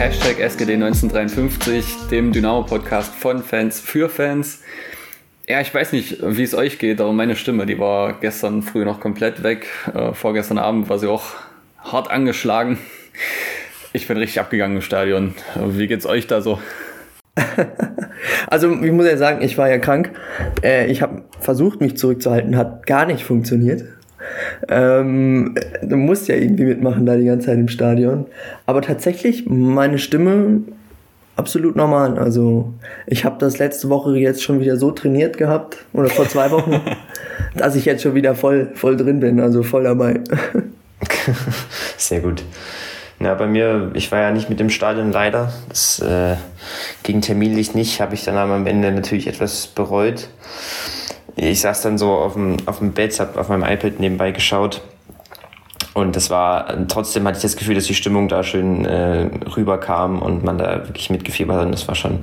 Hashtag SGD1953, dem Dynamo-Podcast von Fans für Fans. Ja, ich weiß nicht, wie es euch geht, aber meine Stimme, die war gestern früh noch komplett weg. Äh, vorgestern Abend war sie auch hart angeschlagen. Ich bin richtig abgegangen im Stadion. Wie geht's euch da so? also ich muss ja sagen, ich war ja krank. Äh, ich habe versucht, mich zurückzuhalten, hat gar nicht funktioniert. Ähm, du musst ja irgendwie mitmachen da die ganze Zeit im Stadion. Aber tatsächlich, meine Stimme absolut normal. Also ich habe das letzte Woche jetzt schon wieder so trainiert gehabt, oder vor zwei Wochen, dass ich jetzt schon wieder voll, voll drin bin, also voll dabei. Sehr gut. Ja, bei mir, ich war ja nicht mit dem Stadion leider. Das äh, ging terminlich nicht, habe ich dann am Ende natürlich etwas bereut ich saß dann so auf dem, auf dem Bett, habe auf meinem iPad nebenbei geschaut. Und das war, trotzdem hatte ich das Gefühl, dass die Stimmung da schön äh, rüberkam und man da wirklich mitgefiebert hat. Und das war schon,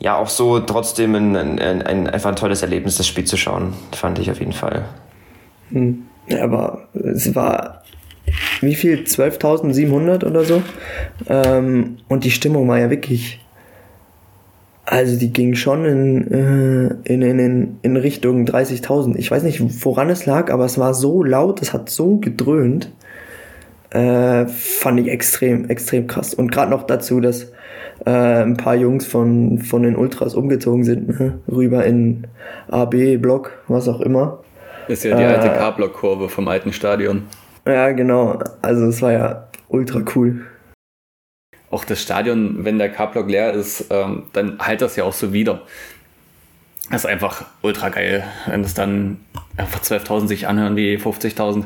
ja, auch so trotzdem ein, ein, ein, einfach ein tolles Erlebnis, das Spiel zu schauen, fand ich auf jeden Fall. Hm. Aber es war, wie viel? 12.700 oder so? Ähm, und die Stimmung war ja wirklich also die ging schon in, äh, in, in, in Richtung 30.000. Ich weiß nicht, woran es lag, aber es war so laut, es hat so gedröhnt. Äh, fand ich extrem, extrem krass. Und gerade noch dazu, dass äh, ein paar Jungs von, von den Ultras umgezogen sind, ne? rüber in AB-Block, was auch immer. Ist ja die alte äh, K-Block-Kurve vom alten Stadion. Ja, genau. Also es war ja ultra cool auch das Stadion, wenn der K-Block leer ist, ähm, dann halt das ja auch so wieder. Das ist einfach ultra geil, wenn es dann einfach 12.000 sich anhören wie 50.000.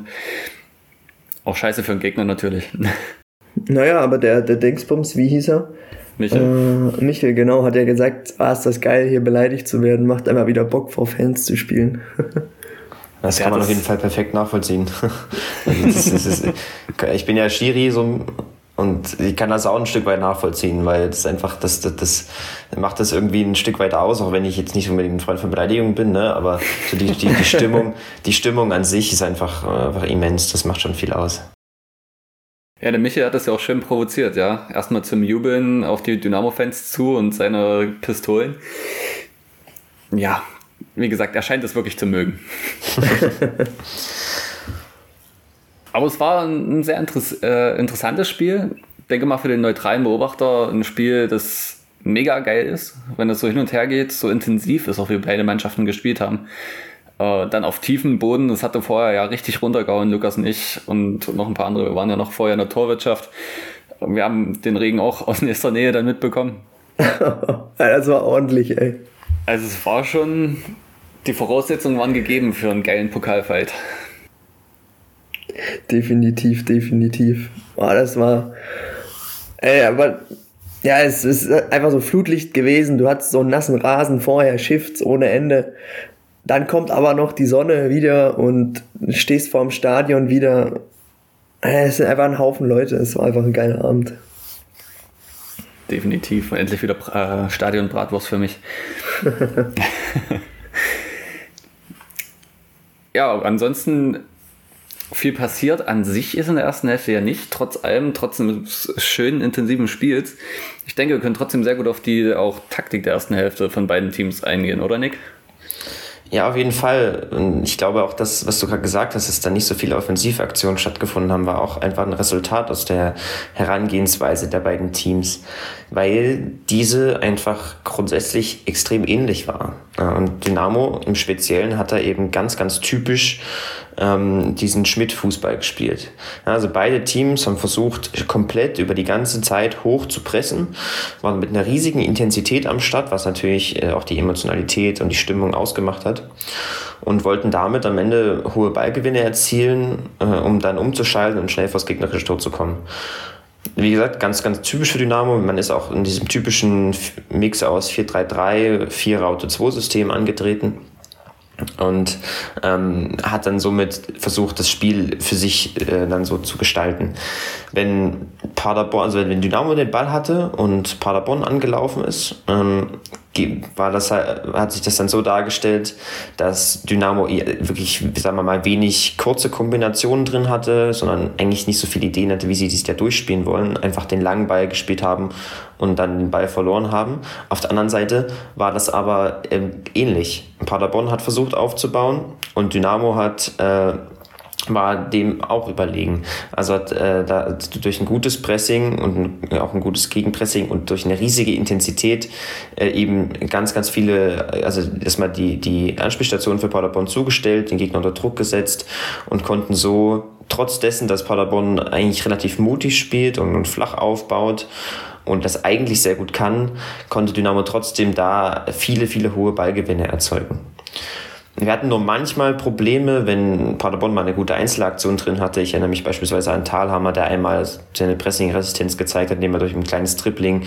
Auch scheiße für den Gegner natürlich. Naja, aber der, der Dingsbums, wie hieß er? Michel. Äh, Michel, genau, hat ja gesagt, ah, ist das geil, hier beleidigt zu werden, macht einfach wieder Bock vor Fans zu spielen. Das kann man das auf jeden Fall perfekt nachvollziehen. also das, das ist, ich bin ja Schiri, so und ich kann das auch ein Stück weit nachvollziehen, weil das einfach, das, das, das macht das irgendwie ein Stück weit aus, auch wenn ich jetzt nicht unbedingt ein Freund von Beleidigung bin, ne? aber so die, die, die, Stimmung, die Stimmung an sich ist einfach, einfach immens, das macht schon viel aus. Ja, der Michael hat das ja auch schön provoziert, ja. Erstmal zum Jubeln auf die Dynamo-Fans zu und seine Pistolen. Ja, wie gesagt, er scheint es wirklich zu mögen. Aber es war ein sehr interess äh, interessantes Spiel. Ich denke mal für den neutralen Beobachter ein Spiel, das mega geil ist, wenn es so hin und her geht, so intensiv ist, auch wie beide Mannschaften gespielt haben. Äh, dann auf tiefen Boden, das hatte vorher ja richtig runtergehauen, Lukas und ich und noch ein paar andere. Wir waren ja noch vorher in der Torwirtschaft. Wir haben den Regen auch aus nächster Nähe dann mitbekommen. das war ordentlich, ey. Also es war schon, die Voraussetzungen waren gegeben für einen geilen Pokalfight. Definitiv, definitiv. Boah, das war. Ey, aber. Ja, es ist einfach so Flutlicht gewesen. Du hattest so einen nassen Rasen vorher, Shifts ohne Ende. Dann kommt aber noch die Sonne wieder und stehst vorm Stadion wieder. Es sind einfach ein Haufen Leute. Es war einfach ein geiler Abend. Definitiv. Endlich wieder äh, Stadion-Bratwurst für mich. ja, ansonsten viel passiert an sich ist in der ersten Hälfte ja nicht, trotz allem, trotz eines schönen, intensiven Spiels. Ich denke, wir können trotzdem sehr gut auf die auch Taktik der ersten Hälfte von beiden Teams eingehen, oder Nick? Ja, auf jeden Fall. Und ich glaube auch, das, was du gerade gesagt hast, dass da nicht so viele Offensivaktionen stattgefunden haben, war auch einfach ein Resultat aus der Herangehensweise der beiden Teams, weil diese einfach grundsätzlich extrem ähnlich war. Und Dynamo im Speziellen hat da eben ganz, ganz typisch ähm, diesen Schmidt-Fußball gespielt. Also beide Teams haben versucht, komplett über die ganze Zeit hoch zu pressen, waren mit einer riesigen Intensität am Start, was natürlich äh, auch die Emotionalität und die Stimmung ausgemacht hat und wollten damit am Ende hohe Ballgewinne erzielen, äh, um dann umzuschalten und schnell vors gegnerische Tor zu kommen. Wie gesagt, ganz, ganz typisch für Dynamo. Man ist auch in diesem typischen Mix aus 4-3-3, 4-Raute-2-System angetreten und ähm, hat dann somit versucht, das Spiel für sich äh, dann so zu gestalten. Wenn Paderborn, also wenn Dynamo den Ball hatte und Paderborn angelaufen ist, ähm, war das, hat sich das dann so dargestellt, dass Dynamo wirklich, sagen wir mal, wenig kurze Kombinationen drin hatte, sondern eigentlich nicht so viele Ideen hatte, wie sie sich da durchspielen wollen. Einfach den langen Ball gespielt haben und dann den Ball verloren haben. Auf der anderen Seite war das aber äh, ähnlich. Paderborn hat versucht aufzubauen und Dynamo hat äh, war dem auch überlegen. Also hat äh, da, durch ein gutes Pressing und auch ein gutes Gegenpressing und durch eine riesige Intensität äh, eben ganz, ganz viele, also erstmal die, die Anspielstation für Paderborn zugestellt, den Gegner unter Druck gesetzt und konnten so, trotz dessen, dass Paderborn eigentlich relativ mutig spielt und, und flach aufbaut, und das eigentlich sehr gut kann, konnte Dynamo trotzdem da viele, viele hohe Ballgewinne erzeugen. Wir hatten nur manchmal Probleme, wenn Paderborn mal eine gute Einzelaktion drin hatte. Ich erinnere mich beispielsweise an Thalhammer, der einmal seine Pressing-Resistenz gezeigt hat, indem er durch ein kleines Tripling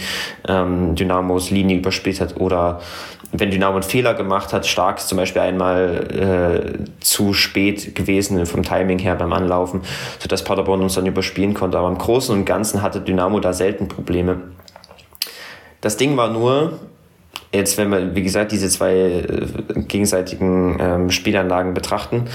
ähm, Dynamos Linie überspielt hat. Oder wenn Dynamo einen Fehler gemacht hat, stark zum Beispiel einmal äh, zu spät gewesen vom Timing her beim Anlaufen, sodass Paderborn uns dann überspielen konnte. Aber im Großen und Ganzen hatte Dynamo da selten Probleme. Das Ding war nur, Jetzt, wenn wir, wie gesagt, diese zwei äh, gegenseitigen ähm, Spielanlagen betrachten,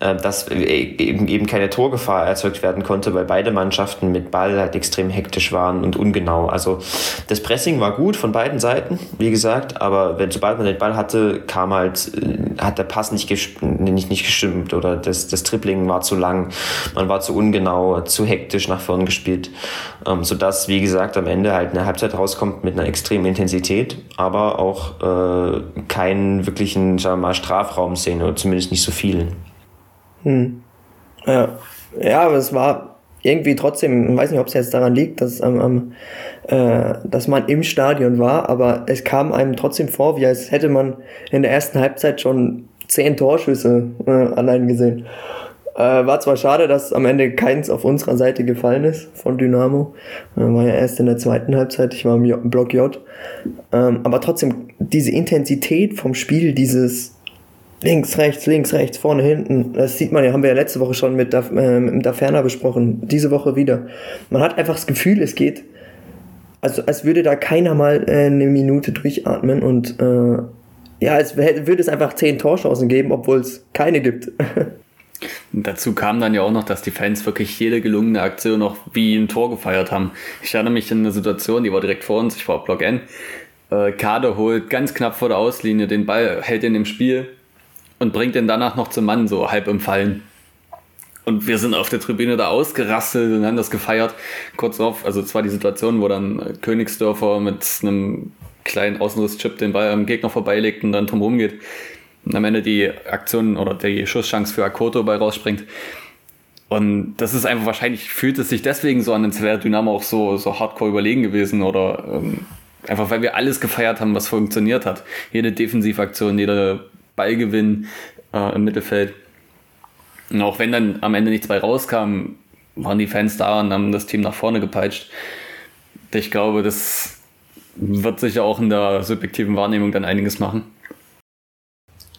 dass eben, eben keine Torgefahr erzeugt werden konnte, weil beide Mannschaften mit Ball halt extrem hektisch waren und ungenau. Also das Pressing war gut von beiden Seiten, wie gesagt, aber wenn sobald man den Ball hatte, kam halt, äh, hat der Pass nicht, nicht, nicht gestimmt oder das, das Tripling war zu lang, man war zu ungenau, zu hektisch nach vorn gespielt, ähm, sodass, wie gesagt, am Ende halt eine Halbzeit rauskommt mit einer extremen Intensität, aber auch äh, keinen wirklichen, sagen wir mal, Strafraumszene oder zumindest nicht so vielen. Hm. Ja. ja, aber es war irgendwie trotzdem, ich weiß nicht, ob es jetzt daran liegt, dass, ähm, äh, dass man im Stadion war, aber es kam einem trotzdem vor, wie als hätte man in der ersten Halbzeit schon zehn Torschüsse äh, allein gesehen. Äh, war zwar schade, dass am Ende keins auf unserer Seite gefallen ist von Dynamo. Äh, war ja erst in der zweiten Halbzeit, ich war im Block J. Ähm, aber trotzdem, diese Intensität vom Spiel, dieses links, rechts, links, rechts, vorne, hinten. Das sieht man ja, haben wir ja letzte Woche schon mit, äh, mit besprochen. Diese Woche wieder. Man hat einfach das Gefühl, es geht, also als würde da keiner mal äh, eine Minute durchatmen und äh, ja, es würde es einfach zehn Torchancen geben, obwohl es keine gibt. Dazu kam dann ja auch noch, dass die Fans wirklich jede gelungene Aktion noch wie ein Tor gefeiert haben. Ich erinnere mich an eine Situation, die war direkt vor uns, ich war auf Block N. Äh, Kader holt ganz knapp vor der Auslinie den Ball, hält ihn im Spiel, und bringt den danach noch zum Mann, so halb im Fallen. Und wir sind auf der Tribüne da ausgerastet und haben das gefeiert. Kurz darauf, also zwar die Situation, wo dann Königsdörfer mit einem kleinen Außenriss-Chip den Ball am Gegner vorbeilegt und dann drum rumgeht. Und am Ende die Aktion oder die Schusschance für Akoto bei rausspringt. Und das ist einfach wahrscheinlich, fühlt es sich deswegen so an, als wäre Dynamo auch so, so hardcore überlegen gewesen oder ähm, einfach weil wir alles gefeiert haben, was funktioniert hat. Jede Defensivaktion, jede Ballgewinn äh, im Mittelfeld. Und auch wenn dann am Ende nichts bei rauskam, waren die Fans da und haben das Team nach vorne gepeitscht. Ich glaube, das wird sicher auch in der subjektiven Wahrnehmung dann einiges machen.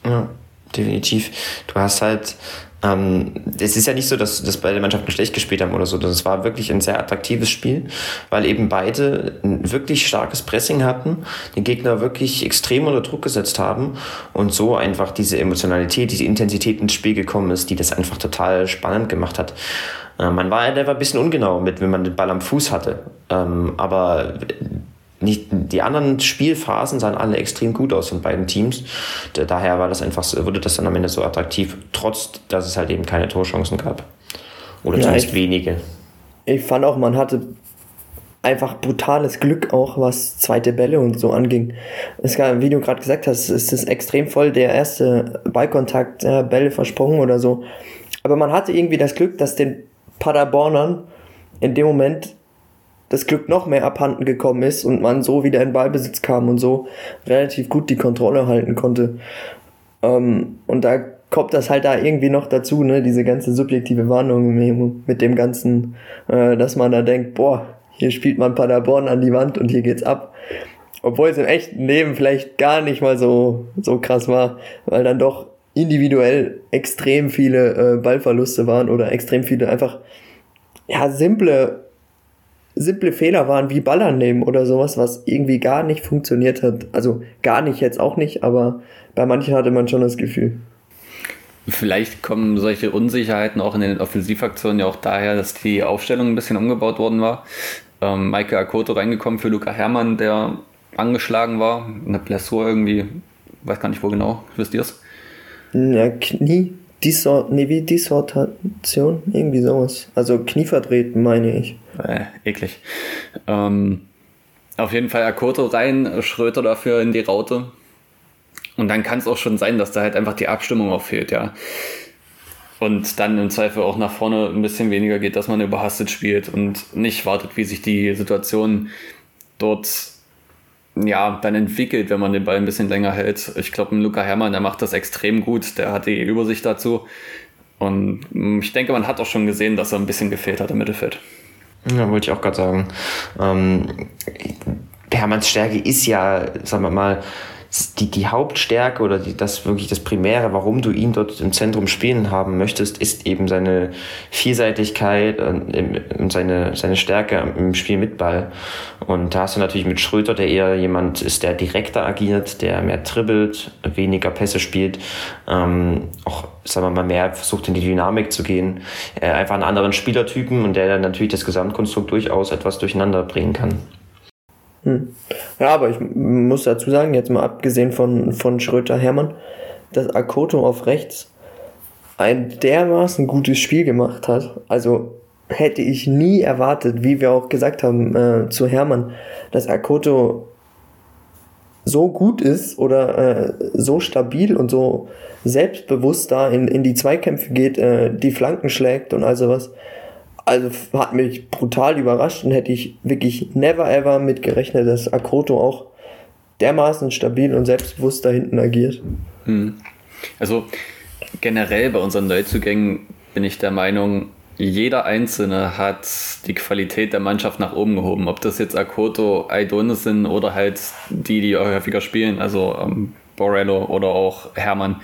Ja, definitiv. Du hast halt ähm, es ist ja nicht so, dass, dass beide Mannschaften schlecht gespielt haben oder so. Das war wirklich ein sehr attraktives Spiel, weil eben beide ein wirklich starkes Pressing hatten, den Gegner wirklich extrem unter Druck gesetzt haben und so einfach diese Emotionalität, diese Intensität ins Spiel gekommen ist, die das einfach total spannend gemacht hat. Äh, man war, der war ein bisschen ungenau mit, wenn man den Ball am Fuß hatte. Ähm, aber nicht, die anderen Spielphasen sahen alle extrem gut aus von beiden Teams. Daher war das einfach, wurde das dann am Ende so attraktiv, trotz dass es halt eben keine Torchancen gab. Oder ja, zumindest ich, wenige. Ich fand auch, man hatte einfach brutales Glück auch, was zweite Bälle und so anging. Es gab, wie du gerade gesagt hast, ist es extrem voll der erste Ballkontakt, äh, Bälle versprungen oder so. Aber man hatte irgendwie das Glück, dass den Paderbornern in dem Moment das Glück noch mehr abhanden gekommen ist und man so wieder in Ballbesitz kam und so relativ gut die Kontrolle halten konnte. Ähm, und da kommt das halt da irgendwie noch dazu, ne, diese ganze subjektive Warnung mit dem Ganzen, äh, dass man da denkt, boah, hier spielt man Paderborn an die Wand und hier geht's ab. Obwohl es im echten Leben vielleicht gar nicht mal so, so krass war, weil dann doch individuell extrem viele äh, Ballverluste waren oder extrem viele einfach, ja, simple simple Fehler waren wie Ball annehmen oder sowas, was irgendwie gar nicht funktioniert hat. Also gar nicht jetzt auch nicht, aber bei manchen hatte man schon das Gefühl. Vielleicht kommen solche Unsicherheiten auch in den Offensivaktionen ja auch daher, dass die Aufstellung ein bisschen umgebaut worden war. Ähm, Michael Akoto reingekommen für Luca Herrmann, der angeschlagen war. Eine Blessur irgendwie, weiß gar nicht wo genau. Wisst ihr es? Ja, Knie, Dissort, nee, wie Dissortation, irgendwie sowas. Also Knie verdreht, meine ich. Äh, eklig. Ähm, auf jeden Fall Akoto rein, Schröter dafür in die Raute. Und dann kann es auch schon sein, dass da halt einfach die Abstimmung auch fehlt, ja. Und dann im Zweifel auch nach vorne ein bisschen weniger geht, dass man überhastet spielt und nicht wartet, wie sich die Situation dort ja, dann entwickelt, wenn man den Ball ein bisschen länger hält. Ich glaube, Luca Herrmann, der macht das extrem gut, der hat die Übersicht dazu. Und ich denke, man hat auch schon gesehen, dass er ein bisschen gefehlt hat im Mittelfeld. Ja, wollte ich auch gerade sagen. Ähm, Hermanns Stärke ist ja, sagen wir mal, die, die Hauptstärke oder die, das wirklich das Primäre, warum du ihn dort im Zentrum spielen haben möchtest, ist eben seine Vielseitigkeit und seine, seine Stärke im Spiel mit Ball. Und da hast du natürlich mit Schröter, der eher jemand ist, der direkter agiert, der mehr dribbelt, weniger Pässe spielt, ähm, auch, sagen wir mal, mehr versucht in die Dynamik zu gehen. Äh, einfach einen anderen Spielertypen und der dann natürlich das Gesamtkonstrukt durchaus etwas durcheinander bringen kann. Hm. Ja, aber ich muss dazu sagen, jetzt mal abgesehen von, von Schröter-Hermann, dass Akoto auf rechts ein dermaßen gutes Spiel gemacht hat. Also hätte ich nie erwartet, wie wir auch gesagt haben äh, zu Hermann, dass Akoto so gut ist oder äh, so stabil und so selbstbewusst da in, in die Zweikämpfe geht, äh, die Flanken schlägt und all sowas. Also hat mich brutal überrascht und hätte ich wirklich never ever mit gerechnet, dass Akoto auch dermaßen stabil und selbstbewusst da hinten agiert. Hm. Also generell bei unseren Neuzugängen bin ich der Meinung, jeder Einzelne hat die Qualität der Mannschaft nach oben gehoben. Ob das jetzt Akoto, Aidonis sind oder halt die, die häufiger spielen, also ähm, Borello oder auch Hermann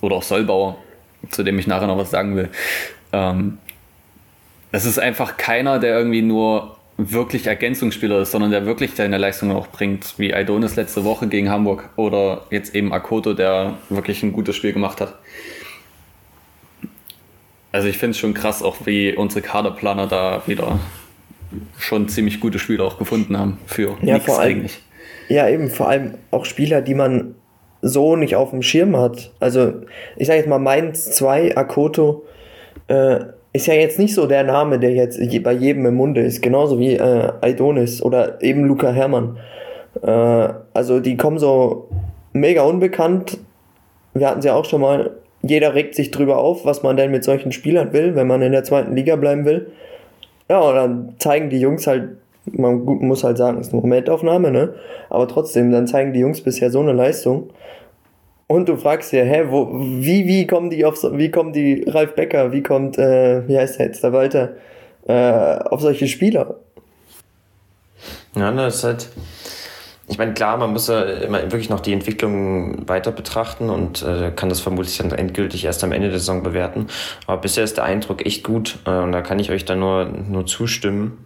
oder auch Solbauer, zu dem ich nachher noch was sagen will. Ähm, es ist einfach keiner, der irgendwie nur wirklich Ergänzungsspieler ist, sondern der wirklich seine Leistung auch bringt, wie Aidonis letzte Woche gegen Hamburg oder jetzt eben Akoto, der wirklich ein gutes Spiel gemacht hat. Also ich finde es schon krass, auch wie unsere Kaderplaner da wieder schon ziemlich gute Spieler auch gefunden haben für ja, nichts eigentlich. Ja, eben, vor allem auch Spieler, die man so nicht auf dem Schirm hat. Also ich sage jetzt mal Mainz 2, Akoto, äh, ist ja jetzt nicht so der Name, der jetzt bei jedem im Munde ist, genauso wie äh, Aidonis oder eben Luca Hermann. Äh, also die kommen so mega unbekannt. Wir hatten sie auch schon mal. Jeder regt sich drüber auf, was man denn mit solchen Spielern will, wenn man in der zweiten Liga bleiben will. Ja, und dann zeigen die Jungs halt, man muss halt sagen, ist eine Momentaufnahme, ne? Aber trotzdem, dann zeigen die Jungs bisher so eine Leistung. Und du fragst dir, hä, wo, wie, wie kommen die auf, wie kommen die Ralf Becker, wie kommt, äh, wie heißt der jetzt, der Walter, äh, auf solche Spieler? Ja, das ist halt, ich meine, klar, man muss ja immer wirklich noch die Entwicklung weiter betrachten und äh, kann das vermutlich dann endgültig erst am Ende der Saison bewerten. Aber bisher ist der Eindruck echt gut äh, und da kann ich euch dann nur, nur zustimmen.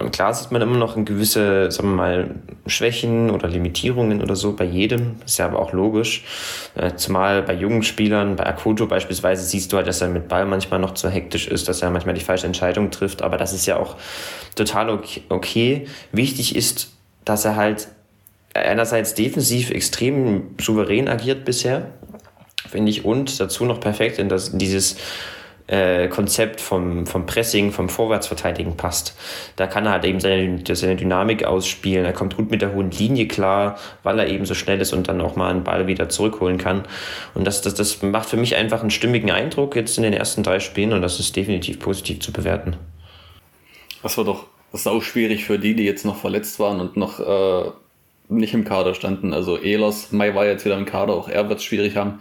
Ähm, klar sieht man immer noch ein gewisse, sagen wir mal, Schwächen oder Limitierungen oder so bei jedem. Ist ja aber auch logisch. Äh, zumal bei jungen Spielern, bei Akuto beispielsweise, siehst du halt, dass er mit Ball manchmal noch zu hektisch ist, dass er manchmal die falsche Entscheidung trifft. Aber das ist ja auch total okay. Wichtig ist, dass er halt einerseits defensiv extrem souverän agiert bisher, finde ich, und dazu noch perfekt in das, in dieses äh, Konzept vom, vom Pressing, vom Vorwärtsverteidigen passt. Da kann er halt eben seine, seine Dynamik ausspielen. Er kommt gut mit der hohen Linie klar, weil er eben so schnell ist und dann auch mal einen Ball wieder zurückholen kann. Und das, das, das macht für mich einfach einen stimmigen Eindruck jetzt in den ersten drei Spielen und das ist definitiv positiv zu bewerten. Das war doch sau schwierig für die, die jetzt noch verletzt waren und noch äh, nicht im Kader standen. Also Ehlers, Mai war jetzt wieder im Kader, auch er wird es schwierig haben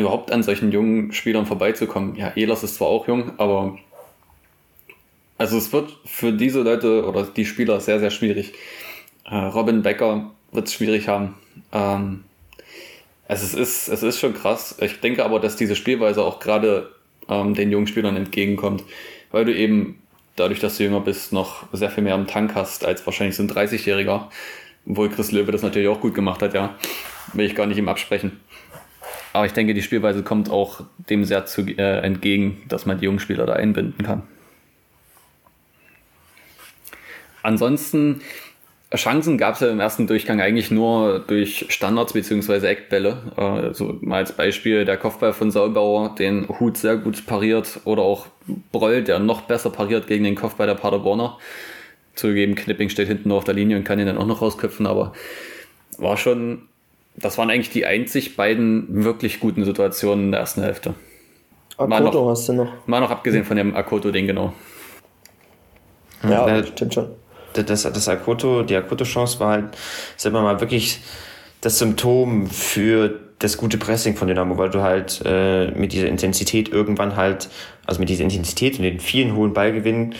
überhaupt an solchen jungen Spielern vorbeizukommen. Ja, Ehlers ist zwar auch jung, aber also es wird für diese Leute oder die Spieler sehr, sehr schwierig. Äh, Robin Becker wird es schwierig haben. Ähm, also es ist, es ist schon krass. Ich denke aber, dass diese Spielweise auch gerade ähm, den jungen Spielern entgegenkommt, weil du eben dadurch, dass du jünger bist, noch sehr viel mehr im Tank hast als wahrscheinlich so ein 30-Jähriger. Obwohl Chris Löwe das natürlich auch gut gemacht hat, ja. Will ich gar nicht ihm absprechen. Aber ich denke, die Spielweise kommt auch dem sehr zu, äh, entgegen, dass man die jungen Spieler da einbinden kann. Ansonsten, Chancen gab es ja im ersten Durchgang eigentlich nur durch Standards bzw. Eckbälle. Also mal als Beispiel der Kopfball von Saulbauer, den Hut sehr gut pariert oder auch Broll, der noch besser pariert gegen den Kopfball der Paderborner. Zugegeben, Knipping steht hinten nur auf der Linie und kann ihn dann auch noch rausköpfen, aber war schon, das waren eigentlich die einzig beiden wirklich guten Situationen in der ersten Hälfte. Akoto noch, hast du noch. Mal noch abgesehen von dem Akoto-Ding, genau. Ja, ja, stimmt schon das, das Akoto, die Akoto-Chance war halt, sagen wir mal, wirklich das Symptom für das gute Pressing von Dynamo, weil du halt äh, mit dieser Intensität irgendwann halt, also mit dieser Intensität und den vielen hohen Ballgewinnen,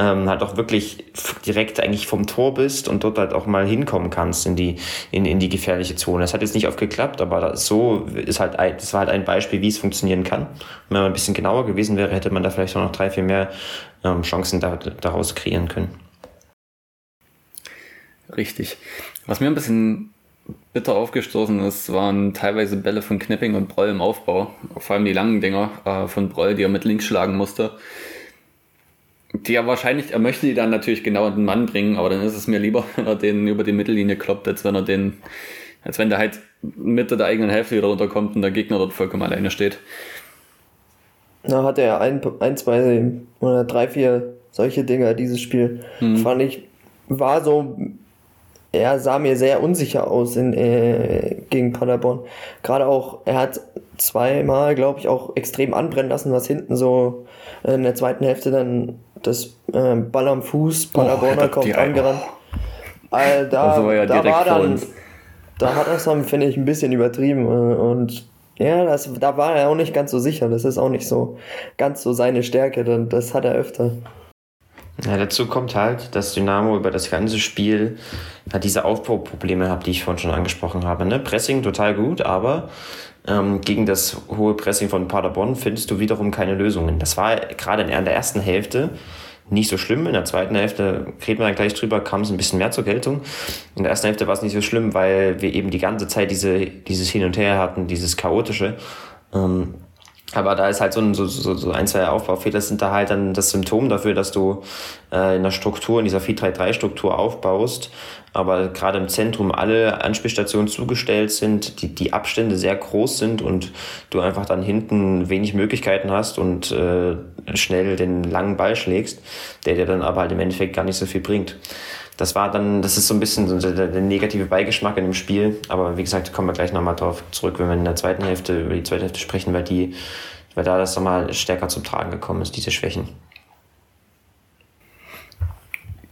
ähm, halt auch wirklich direkt eigentlich vom Tor bist und dort halt auch mal hinkommen kannst in die, in, in die gefährliche Zone. Das hat jetzt nicht oft geklappt, aber so ist halt das war halt ein Beispiel, wie es funktionieren kann. Wenn man ein bisschen genauer gewesen wäre, hätte man da vielleicht auch noch drei, vier mehr ähm, Chancen da, daraus kreieren können. Richtig. Was mir ein bisschen bitter aufgestoßen ist, waren teilweise Bälle von Knipping und Broll im Aufbau. Vor allem die langen Dinger äh, von Broll, die er mit links schlagen musste. Er wahrscheinlich, er möchte die dann natürlich genau in den Mann bringen, aber dann ist es mir lieber, wenn er den über die Mittellinie kloppt, als wenn er den, als wenn der halt Mitte der eigenen Hälfte wieder runterkommt und der Gegner dort vollkommen alleine steht. Da hatte er ein, ein zwei oder drei, vier solche Dinger, dieses Spiel. Hm. Fand ich, war so er sah mir sehr unsicher aus in, äh, gegen Paderborn. Gerade auch, er hat zweimal, glaube ich, auch extrem anbrennen lassen, was hinten so in der zweiten Hälfte dann das äh, Ball am Fuß, Paderborner oh, kommt angerannt. Äh, da, also war ja da war dann, da hat er es dann, finde ich, ein bisschen übertrieben äh, und ja, das, da war er auch nicht ganz so sicher. Das ist auch nicht so ganz so seine Stärke, das hat er öfter. Ja, dazu kommt halt, dass Dynamo über das ganze Spiel halt diese Aufbauprobleme hat, die ich vorhin schon angesprochen habe. Ne? Pressing total gut, aber ähm, gegen das hohe Pressing von Paderborn findest du wiederum keine Lösungen. Das war gerade in der ersten Hälfte nicht so schlimm. In der zweiten Hälfte, reden wir dann gleich drüber, kam es ein bisschen mehr zur Geltung. In der ersten Hälfte war es nicht so schlimm, weil wir eben die ganze Zeit diese, dieses Hin und Her hatten, dieses Chaotische. Ähm, aber da ist halt so ein, so, so, so ein, zwei Aufbaufehler sind da halt dann das Symptom dafür, dass du äh, in der Struktur, in dieser 4-3-3-Struktur aufbaust, aber gerade im Zentrum alle Anspielstationen zugestellt sind, die, die Abstände sehr groß sind und du einfach dann hinten wenig Möglichkeiten hast und äh, schnell den langen Ball schlägst, der dir dann aber halt im Endeffekt gar nicht so viel bringt das war dann, das ist so ein bisschen der, der, negative Beigeschmack in dem Spiel. Aber wie gesagt, kommen wir gleich nochmal drauf zurück, wenn wir in der zweiten Hälfte über die zweite Hälfte sprechen, weil die, weil da das nochmal stärker zum Tragen gekommen ist, diese Schwächen.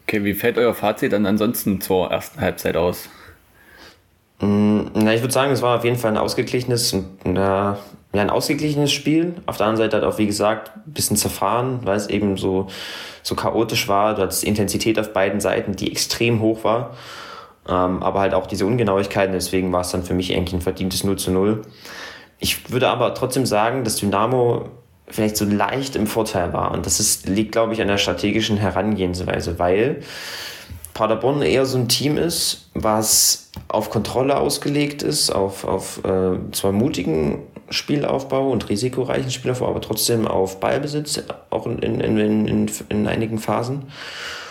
Okay, wie fällt euer Fazit dann ansonsten zur ersten Halbzeit aus? Mm, na, ich würde sagen, es war auf jeden Fall ein ausgeglichenes, ja, ein ausgeglichenes Spiel. Auf der anderen Seite hat auch, wie gesagt, ein bisschen zerfahren, weil es eben so so chaotisch war. Du hattest Intensität auf beiden Seiten, die extrem hoch war. Ähm, aber halt auch diese Ungenauigkeiten. Deswegen war es dann für mich eigentlich ein verdientes 0 zu 0. Ich würde aber trotzdem sagen, dass Dynamo vielleicht so leicht im Vorteil war. Und das ist, liegt, glaube ich, an der strategischen Herangehensweise, weil Paderborn eher so ein Team ist, was auf Kontrolle ausgelegt ist, auf, auf äh, zwar mutigen Spielaufbau und risikoreichen Spielaufbau, aber trotzdem auf Ballbesitz, auch in, in, in, in, in einigen Phasen.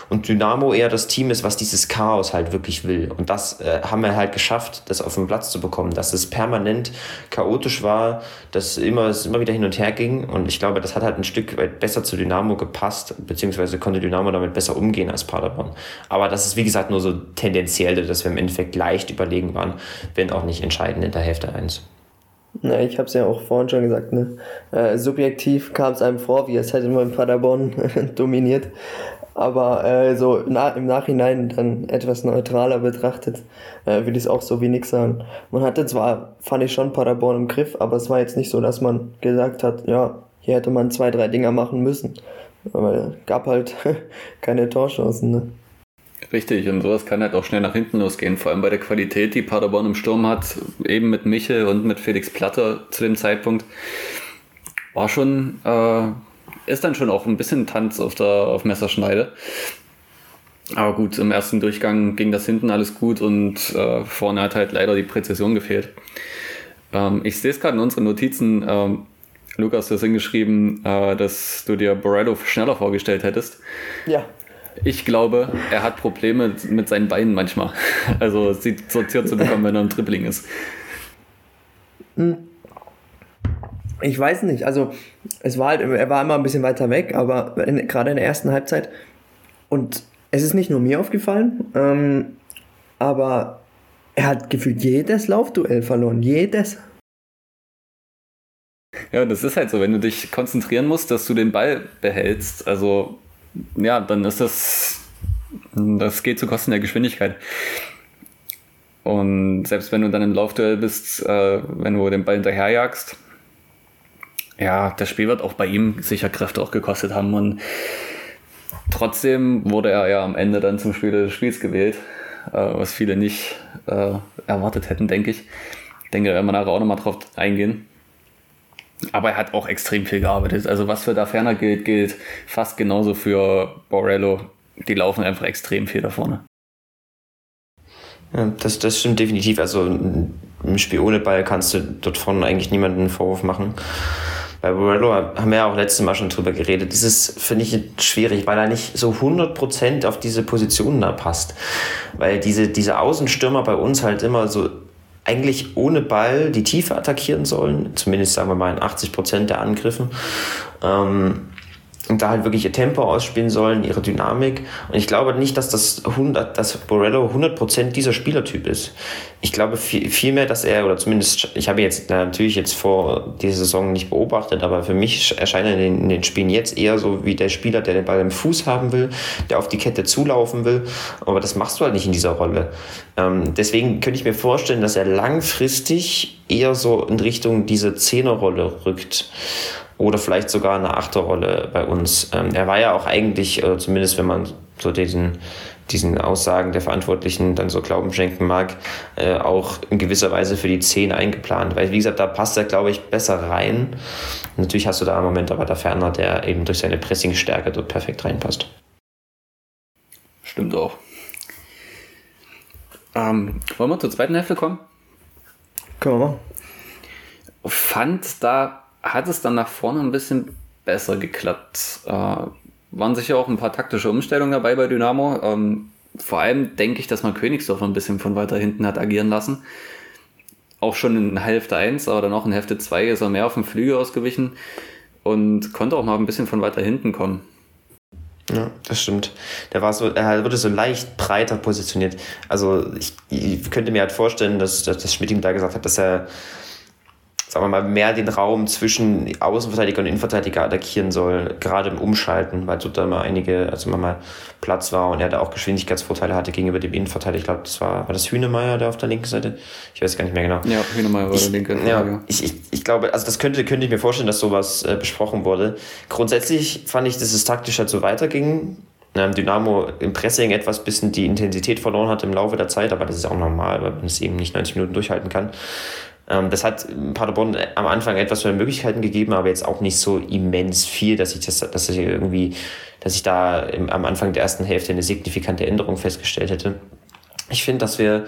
Und Dynamo eher das Team ist, was dieses Chaos halt wirklich will. Und das äh, haben wir halt geschafft, das auf den Platz zu bekommen, dass es permanent chaotisch war, dass immer, es immer wieder hin und her ging. Und ich glaube, das hat halt ein Stück weit besser zu Dynamo gepasst, beziehungsweise konnte Dynamo damit besser umgehen als Paderborn. Aber das ist, wie gesagt, nur so tendenziell, dass wir im Endeffekt leicht überlegen waren, wenn auch nicht entscheidend in der Hälfte 1. Na, ich habe es ja auch vorhin schon gesagt, ne? Äh, subjektiv kam es einem vor, wie es hätte man Paderborn dominiert. Aber äh, so na, im Nachhinein dann etwas neutraler betrachtet, äh, würde ich es auch so wenig sagen. Man hatte zwar, fand ich schon Paderborn im Griff, aber es war jetzt nicht so, dass man gesagt hat, ja, hier hätte man zwei, drei Dinger machen müssen. Aber es gab halt keine Torchancen. Ne? Richtig, und sowas kann halt auch schnell nach hinten losgehen, vor allem bei der Qualität, die Paderborn im Sturm hat, eben mit Michel und mit Felix Platter zu dem Zeitpunkt. War schon äh, ist dann schon auch ein bisschen Tanz auf der auf Messerschneide. Aber gut, im ersten Durchgang ging das hinten alles gut und äh, vorne hat halt leider die Präzision gefehlt. Ähm, ich sehe es gerade in unseren Notizen. Ähm, Lukas, du hast hingeschrieben, äh, dass du dir Borello schneller vorgestellt hättest. Ja. Ich glaube, er hat Probleme mit seinen Beinen manchmal. Also sie sortiert zu bekommen, wenn er im Dribbling ist. Ich weiß nicht, also es war halt, er war immer ein bisschen weiter weg, aber in, gerade in der ersten Halbzeit und es ist nicht nur mir aufgefallen, ähm, aber er hat gefühlt jedes Laufduell verloren, jedes. Ja, das ist halt so, wenn du dich konzentrieren musst, dass du den Ball behältst, also ja, dann ist das, das geht zu Kosten der Geschwindigkeit. Und selbst wenn du dann im Laufduell bist, äh, wenn du den Ball hinterherjagst, ja, das Spiel wird auch bei ihm sicher Kräfte auch gekostet haben. Und trotzdem wurde er ja am Ende dann zum Spieler des Spiels gewählt, äh, was viele nicht äh, erwartet hätten, denke ich. Ich denke, da werden wir nachher auch nochmal drauf eingehen. Aber er hat auch extrem viel gearbeitet. Also was für da ferner gilt, gilt fast genauso für Borello. Die laufen einfach extrem viel da vorne. Ja, das, das stimmt definitiv. Also im Spiel ohne Ball kannst du dort vorne eigentlich niemanden einen Vorwurf machen. Bei Borello haben wir ja auch letztes Mal schon drüber geredet. Das ist, finde ich, schwierig, weil er nicht so 100% auf diese Positionen da passt. Weil diese, diese Außenstürmer bei uns halt immer so eigentlich ohne Ball die Tiefe attackieren sollen, zumindest sagen wir mal in 80 Prozent der Angriffen. Ähm, und da halt wirklich ihr Tempo ausspielen sollen, ihre Dynamik. Und ich glaube nicht, dass das 100, dass Borello 100% dieser Spielertyp ist. Ich glaube vielmehr, dass er, oder zumindest, ich habe jetzt natürlich jetzt vor dieser Saison nicht beobachtet, aber für mich erscheint er in den, in den Spielen jetzt eher so wie der Spieler, der den Ball im Fuß haben will, der auf die Kette zulaufen will. Aber das machst du halt nicht in dieser Rolle. Ähm, deswegen könnte ich mir vorstellen, dass er langfristig eher so in Richtung diese Zehnerrolle rückt oder vielleicht sogar eine Achterrolle bei uns. Ähm, er war ja auch eigentlich, äh, zumindest wenn man so diesen, diesen Aussagen der Verantwortlichen dann so Glauben schenken mag, äh, auch in gewisser Weise für die 10 eingeplant. Weil, wie gesagt, da passt er, glaube ich, besser rein. Natürlich hast du da im Moment aber der Ferner, der eben durch seine Pressingstärke dort perfekt reinpasst. Stimmt auch. Ähm, wollen wir zur zweiten Hälfte kommen? Können wir machen. Fand da hat es dann nach vorne ein bisschen besser geklappt. Äh, waren sicher auch ein paar taktische Umstellungen dabei bei Dynamo. Ähm, vor allem denke ich, dass man Königsdorf ein bisschen von weiter hinten hat agieren lassen. Auch schon in Hälfte 1, aber dann auch in Hälfte 2 ist er mehr auf dem Flügel ausgewichen und konnte auch mal ein bisschen von weiter hinten kommen. Ja, das stimmt. Der war so, er wurde so leicht breiter positioniert. Also ich, ich könnte mir halt vorstellen, dass, dass Schmidt ihm da gesagt hat, dass er sagen wir mal, mehr den Raum zwischen Außenverteidiger und Innenverteidiger attackieren soll, gerade im Umschalten, weil so da mal einige, also mal Platz war und er da auch Geschwindigkeitsvorteile hatte gegenüber dem Innenverteidiger. Ich glaube, das war, war das Hühnemeier, der auf der linken Seite? Ich weiß gar nicht mehr genau. Ja, Hühnemeier war ich, der linke. Ja, ich, ich, ich glaube, also das könnte, könnte ich mir vorstellen, dass sowas äh, besprochen wurde. Grundsätzlich fand ich, dass es taktisch halt so weiterging. Ähm, Dynamo im Pressing etwas bisschen die Intensität verloren hat im Laufe der Zeit, aber das ist auch normal, weil man es eben nicht 90 Minuten durchhalten kann. Ähm, das hat Paderborn am Anfang etwas mehr Möglichkeiten gegeben, aber jetzt auch nicht so immens viel, dass ich das, dass ich irgendwie, dass ich da im, am Anfang der ersten Hälfte eine signifikante Änderung festgestellt hätte. Ich finde, dass wir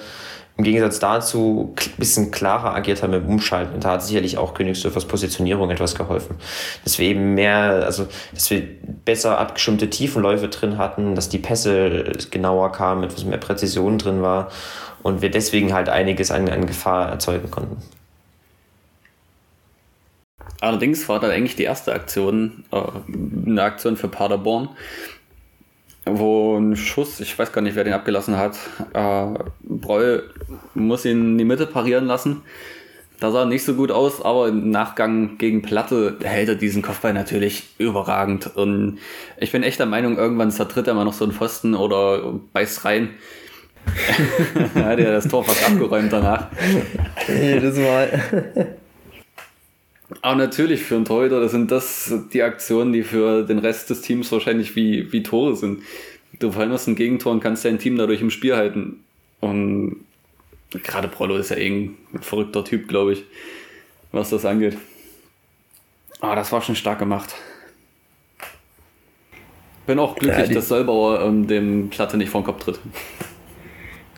im Gegensatz dazu ein bisschen klarer agiert haben im Umschalten. Und da hat sicherlich auch Königsdörfers Positionierung etwas geholfen. Dass wir eben mehr, also dass wir besser abgeschirmte Tiefenläufe drin hatten, dass die Pässe genauer kamen, etwas mehr Präzision drin war und wir deswegen halt einiges an, an Gefahr erzeugen konnten. Allerdings war dann eigentlich die erste Aktion äh, eine Aktion für Paderborn, wo ein Schuss, ich weiß gar nicht, wer den abgelassen hat, äh, Breul muss ihn in die Mitte parieren lassen. Da sah nicht so gut aus, aber im Nachgang gegen Platte hält er diesen Kopfball natürlich überragend. Und ich bin echt der Meinung, irgendwann zertritt er mal noch so einen Pfosten oder beißt rein. Hat ja das Tor fast abgeräumt danach. Jedes Mal. Aber natürlich für einen Torhüter, das sind das die Aktionen, die für den Rest des Teams wahrscheinlich wie, wie Tore sind. Du verhinderst ein Gegentor und kannst dein Team dadurch im Spiel halten. Und gerade Prollo ist ja eh ein verrückter Typ, glaube ich, was das angeht. Aber das war schon stark gemacht. Bin auch glücklich, ja, dass Solbauer ähm, dem Platte nicht vor den Kopf tritt.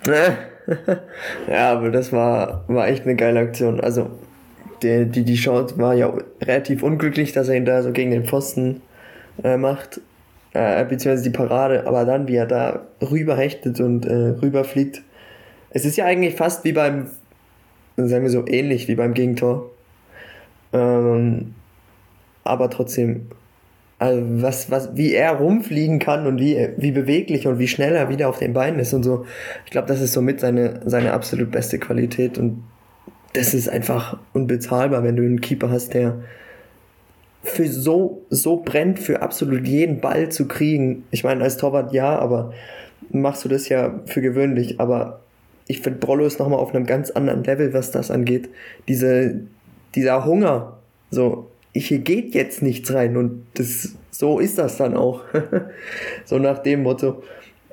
Ja, aber das war, war echt eine geile Aktion. Also, die, die, die Chance war ja relativ unglücklich, dass er ihn da so gegen den Pfosten äh, macht. Äh, beziehungsweise die Parade, aber dann, wie er da rüberhechtet und äh, rüberfliegt. Es ist ja eigentlich fast wie beim, sagen wir so, ähnlich wie beim Gegentor. Ähm, aber trotzdem also was, was, wie er rumfliegen kann und wie, wie beweglich und wie schnell er wieder auf den Beinen ist und so. Ich glaube, das ist somit seine, seine absolut beste Qualität und das ist einfach unbezahlbar, wenn du einen Keeper hast, der für so, so brennt, für absolut jeden Ball zu kriegen. Ich meine, als Torwart ja, aber machst du das ja für gewöhnlich, aber ich finde Brollo ist nochmal auf einem ganz anderen Level, was das angeht. Diese, dieser Hunger, so, hier geht jetzt nichts rein und das, so ist das dann auch. so nach dem Motto.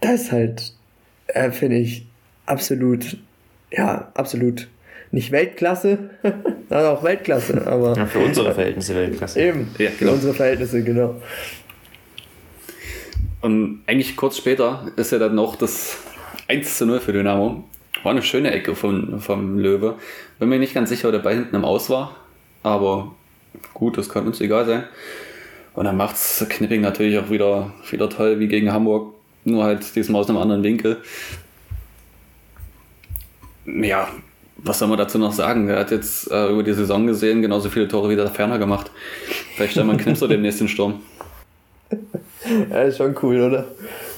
Das ist halt, äh, finde ich, absolut, ja, absolut nicht Weltklasse, also auch Weltklasse, aber. Ja, für unsere Verhältnisse Weltklasse. Eben, ja, genau. für unsere Verhältnisse, genau. Und eigentlich kurz später ist ja dann noch das 1 zu 0 für Dynamo. War eine schöne Ecke von, vom Löwe. Bin mir nicht ganz sicher, ob der Ball hinten am Aus war, aber gut, das kann uns egal sein. Und dann macht es Knipping natürlich auch wieder, wieder toll wie gegen Hamburg, nur halt diesmal aus einem anderen Winkel. Ja, was soll man dazu noch sagen? Er hat jetzt äh, über die Saison gesehen genauso viele Tore wie der Ferner gemacht. Vielleicht wir einen Knipser demnächst den Sturm. Ja, ist schon cool, oder?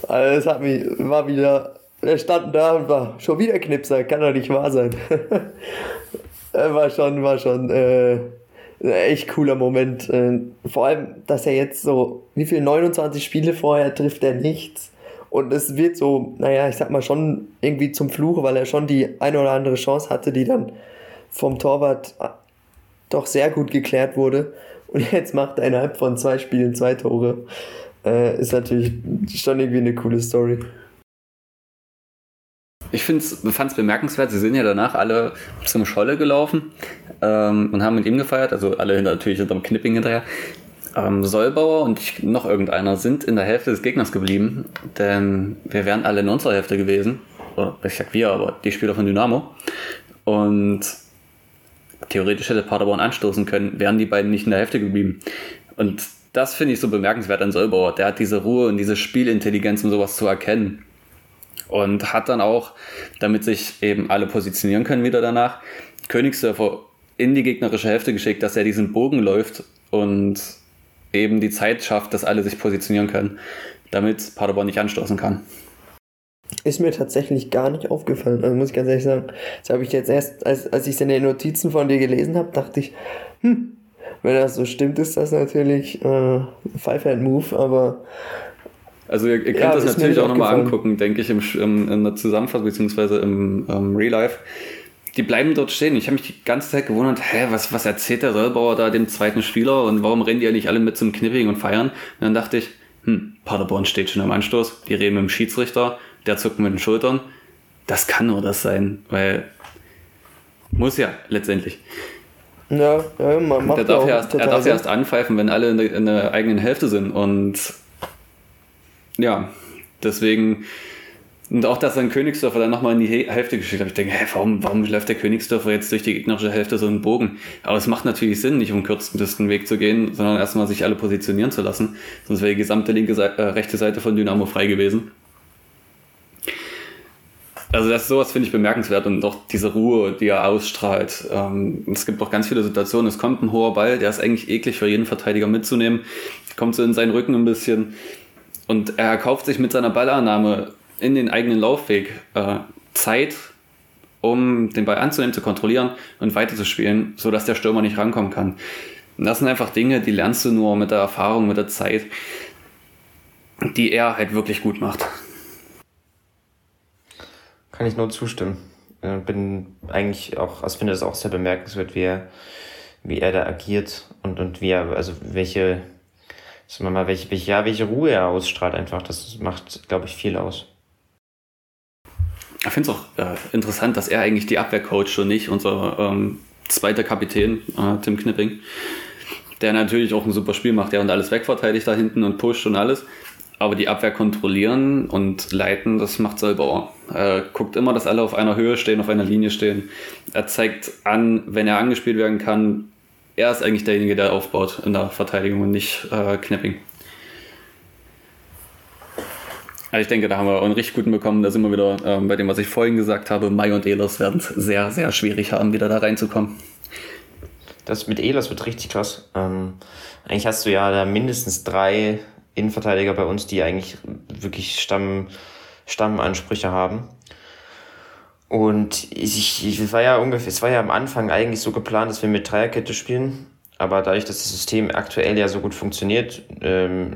Also es hat mich, war wieder, er stand da und war schon wieder Knipser, kann doch nicht wahr sein. war schon, war schon, äh, echt cooler Moment. Äh, vor allem, dass er jetzt so, wie viel, 29 Spiele vorher trifft er nichts. Und es wird so, naja, ich sag mal schon irgendwie zum Fluch, weil er schon die eine oder andere Chance hatte, die dann vom Torwart äh, doch sehr gut geklärt wurde. Und jetzt macht er innerhalb von zwei Spielen zwei Tore. Äh, ist natürlich schon irgendwie eine coole Story. Ich fand es bemerkenswert, sie sind ja danach alle zum Scholle gelaufen ähm, und haben mit ihm gefeiert, also alle hinter, natürlich hinterm Knipping hinterher. Ähm, Solbauer und ich, noch irgendeiner sind in der Hälfte des Gegners geblieben, denn wir wären alle in unserer Hälfte gewesen. Oder ich sag wir, aber die Spieler von Dynamo. Und theoretisch hätte Paderborn anstoßen können, wären die beiden nicht in der Hälfte geblieben. Und das finde ich so bemerkenswert an Solbauer. Der hat diese Ruhe und diese Spielintelligenz, um sowas zu erkennen und hat dann auch, damit sich eben alle positionieren können wieder danach, Königsdörfer in die gegnerische Hälfte geschickt, dass er diesen Bogen läuft und eben die Zeit schafft, dass alle sich positionieren können, damit Paderborn nicht anstoßen kann. Ist mir tatsächlich gar nicht aufgefallen. Also muss ich ganz ehrlich sagen, das habe ich jetzt erst, als, als ich es in den Notizen von dir gelesen habe, dachte ich, hm, wenn das so stimmt, ist das natürlich äh, Five-Hand-Move, aber also ihr, ihr könnt ja, das natürlich auch nochmal angucken, denke ich, im, im, in der Zusammenfassung beziehungsweise im ähm, Real Life. Die bleiben dort stehen. Ich habe mich die ganze Zeit gewundert, hä, was, was erzählt der Sollbauer da dem zweiten Spieler und warum rennen die ja nicht alle mit zum Knipping und feiern? Und dann dachte ich, hm, Paderborn steht schon am Anstoß, die reden mit dem Schiedsrichter, der zuckt mit den Schultern. Das kann nur das sein, weil muss ja letztendlich. Ja, ja man macht der darf ja erst, er darf ja erst anpfeifen, wenn alle in der, in der eigenen Hälfte sind und ja, deswegen. Und auch, dass dann Königsdörfer dann nochmal in die Hälfte geschickt hat. Ich denke, hä, warum, warum läuft der Königsdörfer jetzt durch die gegnerische Hälfte so einen Bogen? Aber es macht natürlich Sinn, nicht um kürzesten Weg zu gehen, sondern erstmal sich alle positionieren zu lassen. Sonst wäre die gesamte linke Seite, äh, rechte Seite von Dynamo frei gewesen. Also das sowas finde ich bemerkenswert und auch diese Ruhe, die er ausstrahlt. Ähm, es gibt auch ganz viele Situationen, es kommt ein hoher Ball, der ist eigentlich eklig für jeden Verteidiger mitzunehmen, kommt so in seinen Rücken ein bisschen und er kauft sich mit seiner Ballannahme in den eigenen Laufweg äh, Zeit, um den Ball anzunehmen, zu kontrollieren und weiterzuspielen, sodass der Stürmer nicht rankommen kann. Und das sind einfach Dinge, die lernst du nur mit der Erfahrung, mit der Zeit, die er halt wirklich gut macht. Kann ich nur zustimmen. Äh, bin eigentlich auch, also finde das auch sehr bemerkenswert, wie er, wie er da agiert und, und wie er, also welche sagen wir mal, welche, welche, ja, welche Ruhe er ausstrahlt einfach. Das macht, glaube ich, viel aus. Ich finde es auch äh, interessant, dass er eigentlich die Abwehr coacht und nicht unser ähm, zweiter Kapitän, äh, Tim Knipping, der natürlich auch ein super Spiel macht, der und alles wegverteidigt da hinten und pusht und alles. Aber die Abwehr kontrollieren und leiten, das macht Solbauer. Er guckt immer, dass alle auf einer Höhe stehen, auf einer Linie stehen. Er zeigt an, wenn er angespielt werden kann, er ist eigentlich derjenige, der aufbaut in der Verteidigung und nicht äh, Knapping. Also ich denke, da haben wir einen richtig guten bekommen. Da sind wir wieder ähm, bei dem, was ich vorhin gesagt habe. Mai und Ehlers werden es sehr, sehr schwierig haben, wieder da reinzukommen. Das mit Ehlers wird richtig krass. Ähm, eigentlich hast du ja da mindestens drei Innenverteidiger bei uns, die eigentlich wirklich Stamm, Stammansprüche haben. Und ich, ich war ja ungefähr, es war ja am Anfang eigentlich so geplant, dass wir mit Dreierkette spielen. Aber dadurch, dass das System aktuell ja so gut funktioniert, ähm,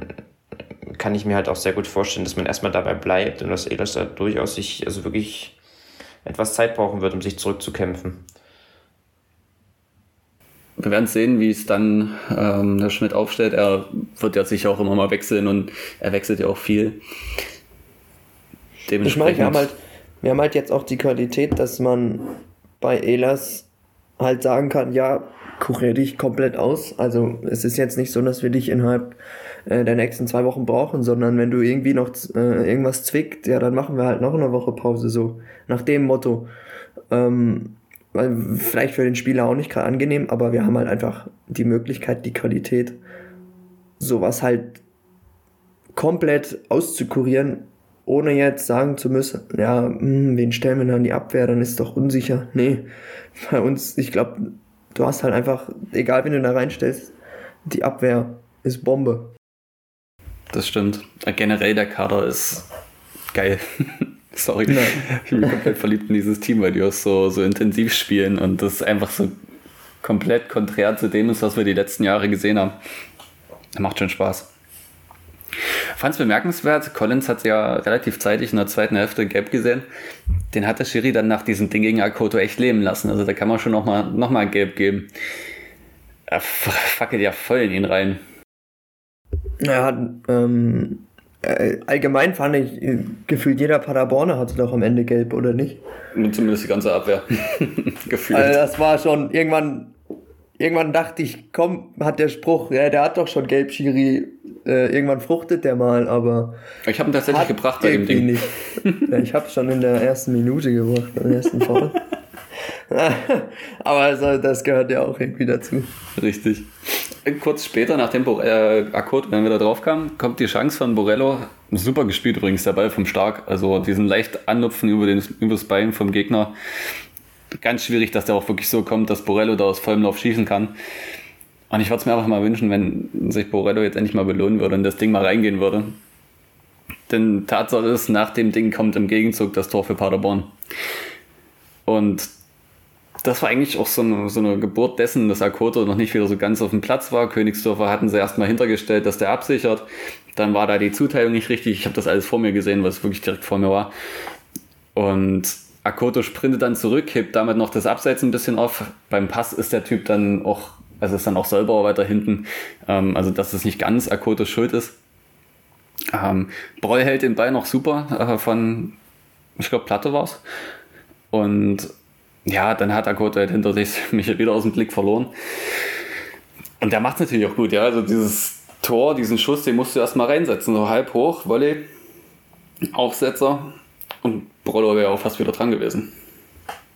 kann ich mir halt auch sehr gut vorstellen, dass man erstmal dabei bleibt und dass Ehlers da durchaus sich, also wirklich etwas Zeit brauchen wird, um sich zurückzukämpfen. Wir werden sehen, wie es dann ähm, Herr Schmidt aufstellt. Er wird ja sicher auch immer mal wechseln und er wechselt ja auch viel. Ich meine, wir haben, halt, wir haben halt jetzt auch die Qualität, dass man bei Elas halt sagen kann, ja, kurier dich komplett aus. Also es ist jetzt nicht so, dass wir dich innerhalb äh, der nächsten zwei Wochen brauchen, sondern wenn du irgendwie noch äh, irgendwas zwickt, ja, dann machen wir halt noch eine Woche Pause, so nach dem Motto. Ähm, weil vielleicht für den Spieler auch nicht gerade angenehm, aber wir haben halt einfach die Möglichkeit, die Qualität, sowas halt komplett auszukurieren, ohne jetzt sagen zu müssen, ja, mh, hm, wen stellen wir dann die Abwehr, dann ist doch unsicher. Nee, bei uns, ich glaube, du hast halt einfach, egal wen du da reinstellst, die Abwehr ist Bombe. Das stimmt. Generell der Kader ist geil. Sorry. Nein. Ich bin komplett verliebt in dieses Team, weil die auch so, so intensiv spielen und das einfach so komplett konträr zu dem ist, was wir die letzten Jahre gesehen haben. Macht schon Spaß. Fand es bemerkenswert, Collins hat ja relativ zeitig in der zweiten Hälfte gelb gesehen. Den hat der Schiri dann nach diesem Ding gegen Akoto echt leben lassen. Also da kann man schon nochmal noch mal gelb geben. Er fackelt ja voll in ihn rein. Hat ähm, äh, allgemein fand ich, äh, gefühlt jeder Paderborner hatte doch am Ende gelb, oder nicht? Zumindest die ganze Abwehr. gefühlt. Also das war schon, irgendwann, irgendwann dachte ich, komm, hat der Spruch, ja, der hat doch schon gelb, Schiri, äh, irgendwann fruchtet der mal, aber. Ich habe ihn tatsächlich gebracht bei dem Ding. Nicht. ja, ich habe schon in der ersten Minute gebracht, beim ersten Foul. aber also, das gehört ja auch irgendwie dazu. Richtig. Kurz später, nachdem Bo äh, Akkord dann wieder drauf kam, kommt die Chance von Borello. Super gespielt übrigens, der Ball vom Stark. Also diesen leicht Anlupfen über, den, über das Bein vom Gegner. Ganz schwierig, dass der auch wirklich so kommt, dass Borello da aus vollem Lauf schießen kann. Und ich würde es mir einfach mal wünschen, wenn sich Borello jetzt endlich mal belohnen würde und das Ding mal reingehen würde. Denn Tatsache ist, nach dem Ding kommt im Gegenzug das Tor für Paderborn. Und das war eigentlich auch so eine, so eine Geburt dessen, dass Akoto noch nicht wieder so ganz auf dem Platz war. Königsdorfer hatten sie erstmal hintergestellt, dass der absichert. Dann war da die Zuteilung nicht richtig. Ich habe das alles vor mir gesehen, was wirklich direkt vor mir war. Und Akoto sprintet dann zurück, hebt damit noch das Abseits ein bisschen auf. Beim Pass ist der Typ dann auch, also ist dann auch Solbauer weiter hinten. Ähm, also dass es nicht ganz Akotos Schuld ist. Ähm, Broll hält den Ball noch super äh, von, ich glaube, Platte war's. Und ja, dann hat Akota halt hinter sich mich wieder aus dem Blick verloren. Und der macht es natürlich auch gut, ja. Also dieses Tor, diesen Schuss, den musst du erstmal reinsetzen. So halb hoch, Volley, Aufsetzer und Brollo wäre auch fast wieder dran gewesen.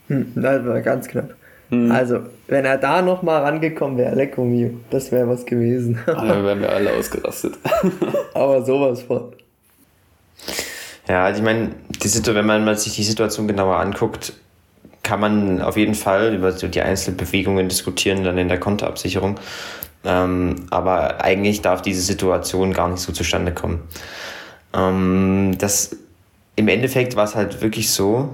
Hm, das war ganz knapp. Hm. Also, wenn er da nochmal rangekommen wäre, Lecco mio, das wäre was gewesen. Dann wären wir alle ausgerastet. Aber sowas von. Ja, also ich meine, wenn man sich die Situation genauer anguckt, kann man auf jeden Fall über so die Einzelbewegungen diskutieren, dann in der Kontoabsicherung. Ähm, aber eigentlich darf diese Situation gar nicht so zustande kommen. Ähm, das, Im Endeffekt war es halt wirklich so,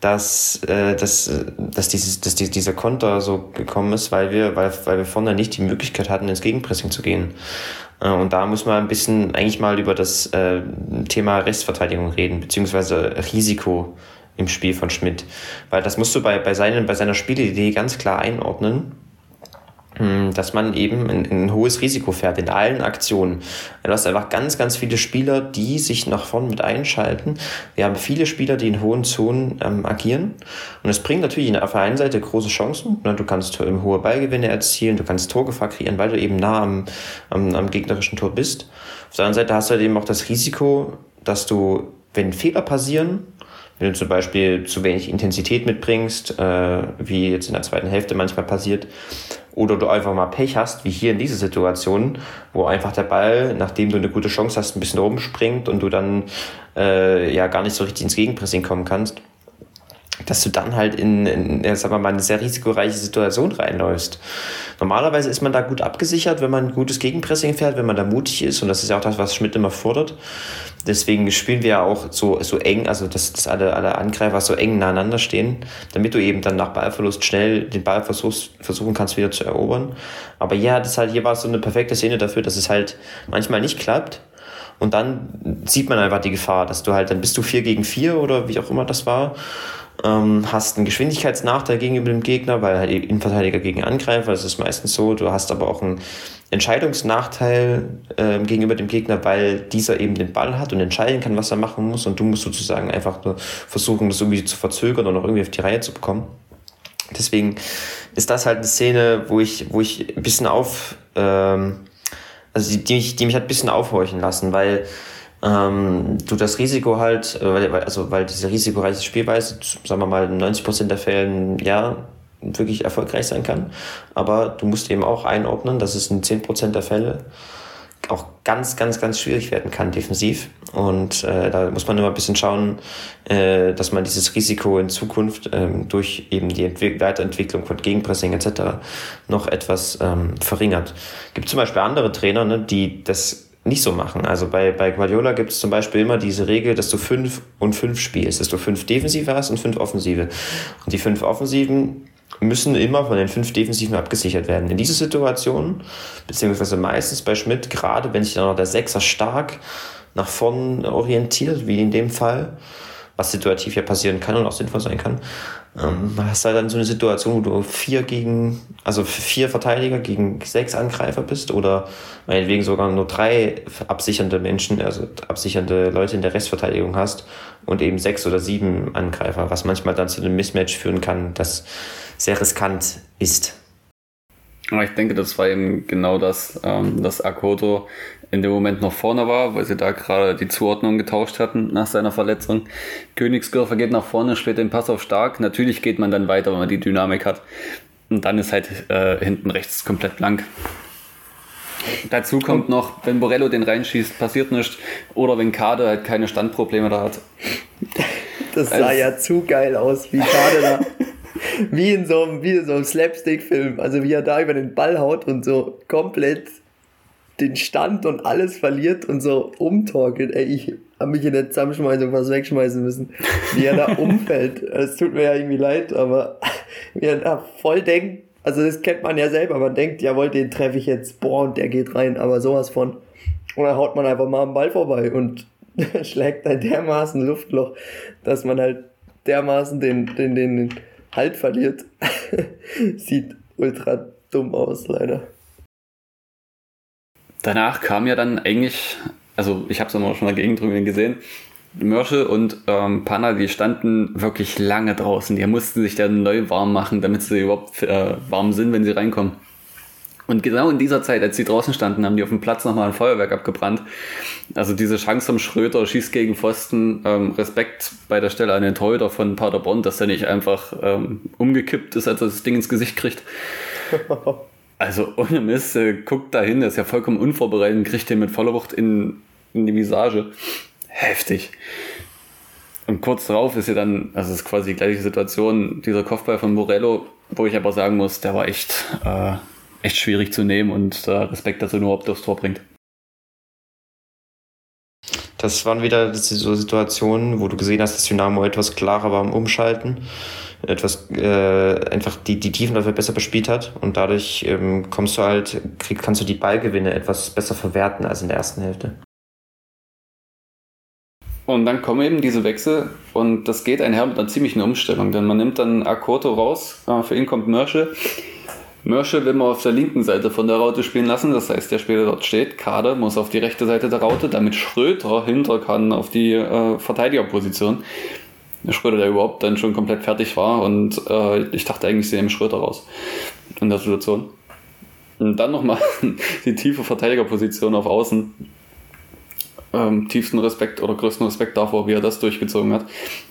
dass, äh, dass, dass, dieses, dass die, dieser Konter so gekommen ist, weil wir, weil, weil wir vorne nicht die Möglichkeit hatten, ins Gegenpressing zu gehen. Äh, und da muss man ein bisschen eigentlich mal über das äh, Thema Restverteidigung reden, beziehungsweise Risiko im Spiel von Schmidt. Weil das musst du bei, bei, seinen, bei seiner Spielidee ganz klar einordnen. hm, dass man eben ein, ein, hohes Risiko fährt in allen Aktionen. Du hast einfach ganz, ganz viele Spieler, die sich nach vorn mit einschalten. Wir haben viele Spieler, die in hohen Zonen ähm, agieren. Und es bringt natürlich auf der einen Seite große Chancen. Du kannst hohe Ballgewinne erzielen, du kannst Torgefahr kreieren, weil du eben nah am, am, am gegnerischen Tor bist. Auf der anderen Seite hast du halt eben auch das Risiko, dass du, wenn Fehler passieren, wenn du zum Beispiel zu wenig Intensität mitbringst, äh, wie jetzt in der zweiten Hälfte manchmal passiert, oder du einfach mal Pech hast, wie hier in dieser Situation, wo einfach der Ball, nachdem du eine gute Chance hast, ein bisschen rumspringt und du dann äh, ja gar nicht so richtig ins Gegenpressing kommen kannst, dass du dann halt in, in sagen wir mal, eine sehr risikoreiche Situation reinläufst. Normalerweise ist man da gut abgesichert, wenn man ein gutes Gegenpressing fährt, wenn man da mutig ist. Und das ist ja auch das, was Schmidt immer fordert. Deswegen spielen wir ja auch so, so eng, also dass, dass alle, alle Angreifer so eng nacheinander stehen, damit du eben dann nach Ballverlust schnell den Ball versuchst, versuchen kannst, wieder zu erobern. Aber ja, das halt, hier war so eine perfekte Szene dafür, dass es halt manchmal nicht klappt. Und dann sieht man einfach die Gefahr, dass du halt, dann bist du vier gegen vier oder wie auch immer das war ähm, hast einen Geschwindigkeitsnachteil gegenüber dem Gegner, weil halt Innenverteidiger gegen Angreifer, das ist meistens so. Du hast aber auch einen Entscheidungsnachteil äh, gegenüber dem Gegner, weil dieser eben den Ball hat und entscheiden kann, was er machen muss. Und du musst sozusagen einfach nur versuchen, das irgendwie zu verzögern und noch irgendwie auf die Reihe zu bekommen. Deswegen ist das halt eine Szene, wo ich, wo ich ein bisschen auf, ähm, also die, die, mich, die mich halt ein bisschen aufhorchen lassen, weil ähm, du das Risiko halt, äh, also weil diese risikoreiche Spielweise, sagen wir mal, in 90% der Fällen ja wirklich erfolgreich sein kann. Aber du musst eben auch einordnen, dass es in 10% der Fälle auch ganz, ganz, ganz schwierig werden kann defensiv. Und äh, da muss man immer ein bisschen schauen, äh, dass man dieses Risiko in Zukunft ähm, durch eben die Entwick Weiterentwicklung von Gegenpressing etc. noch etwas ähm, verringert. Gibt zum Beispiel andere Trainer, ne, die das nicht so machen. Also bei, bei Guardiola gibt es zum Beispiel immer diese Regel, dass du fünf und fünf spielst, dass du fünf Defensive hast und fünf Offensive. Und die fünf Offensiven müssen immer von den fünf Defensiven abgesichert werden. In dieser Situation, beziehungsweise meistens bei Schmidt, gerade wenn sich dann noch der Sechser stark nach vorn orientiert, wie in dem Fall, was situativ ja passieren kann und auch sinnvoll sein kann, ähm, hast du halt dann so eine Situation, wo du vier gegen, also vier Verteidiger gegen sechs Angreifer bist oder meinetwegen sogar nur drei absichernde Menschen, also absichernde Leute in der Restverteidigung hast und eben sechs oder sieben Angreifer, was manchmal dann zu einem Mismatch führen kann, das sehr riskant ist. Ich denke, das war eben genau das, ähm, dass Akoto in dem Moment noch vorne war, weil sie da gerade die Zuordnung getauscht hatten nach seiner Verletzung. Königsdörfer geht nach vorne, spielt den Pass auf stark. Natürlich geht man dann weiter, wenn man die Dynamik hat. Und dann ist halt äh, hinten rechts komplett blank. Dazu kommt noch, wenn Borello den reinschießt, passiert nichts. Oder wenn Kade halt keine Standprobleme da hat. Das sah also, ja zu geil aus, wie Kade da. wie in so einem, so einem Slapstick-Film. Also wie er da über den Ball haut und so komplett den Stand und alles verliert und so umtorkelt. Ey, ich habe mich in der Zusammenschmeißung fast wegschmeißen müssen, wie er da umfällt. Es tut mir ja irgendwie leid, aber wie er da voll denkt, also das kennt man ja selber, man denkt, jawohl, den treffe ich jetzt, boah, und der geht rein, aber sowas von. Und dann haut man einfach mal am Ball vorbei und schlägt dann dermaßen Luftloch, dass man halt dermaßen den, den, den, den Halt verliert. Sieht ultra dumm aus, leider danach kam ja dann eigentlich, also ich habe es immer schon dagegen drüben gesehen, Mörschel und ähm, Panna, die standen wirklich lange draußen. Die mussten sich dann neu warm machen, damit sie überhaupt äh, warm sind, wenn sie reinkommen. Und genau in dieser Zeit, als sie draußen standen, haben die auf dem Platz nochmal ein Feuerwerk abgebrannt. Also diese Chance vom Schröter, schießt gegen Pfosten, ähm, Respekt bei der Stelle an den Torhüter von Paderborn, dass er nicht einfach ähm, umgekippt ist, als er das Ding ins Gesicht kriegt. Also ohne Mist, äh, guckt da hin, ist ja vollkommen unvorbereitet und kriegt den mit voller Wucht in, in die Visage. Heftig. Und kurz darauf ist ja dann, also es ist quasi die gleiche Situation, dieser Kopfball von Morello, wo ich aber sagen muss, der war echt, äh, echt schwierig zu nehmen und äh, Respekt, dass er nur ob aufs Tor bringt. Das waren wieder so Situationen, wo du gesehen hast, dass Dynamo etwas klarer war im Umschalten etwas äh, einfach die, die Tiefenläufe besser bespielt hat und dadurch ähm, kommst du halt, krieg, kannst du die Ballgewinne etwas besser verwerten als in der ersten Hälfte. Und dann kommen eben diese Wechsel und das geht einher mit einer ziemlichen Umstellung, denn man nimmt dann Akoto raus, äh, für ihn kommt Mörsche. Mörsche will man auf der linken Seite von der Raute spielen lassen, das heißt, der Spieler dort steht, Kader muss auf die rechte Seite der Raute, damit Schröter hinter kann auf die äh, Verteidigerposition. Schröder, der überhaupt dann schon komplett fertig war und äh, ich dachte eigentlich, sie nehmen Schröter raus in der Situation. Und dann nochmal die tiefe Verteidigerposition auf Außen ähm, tiefsten Respekt oder größten Respekt davor, wie er das durchgezogen hat.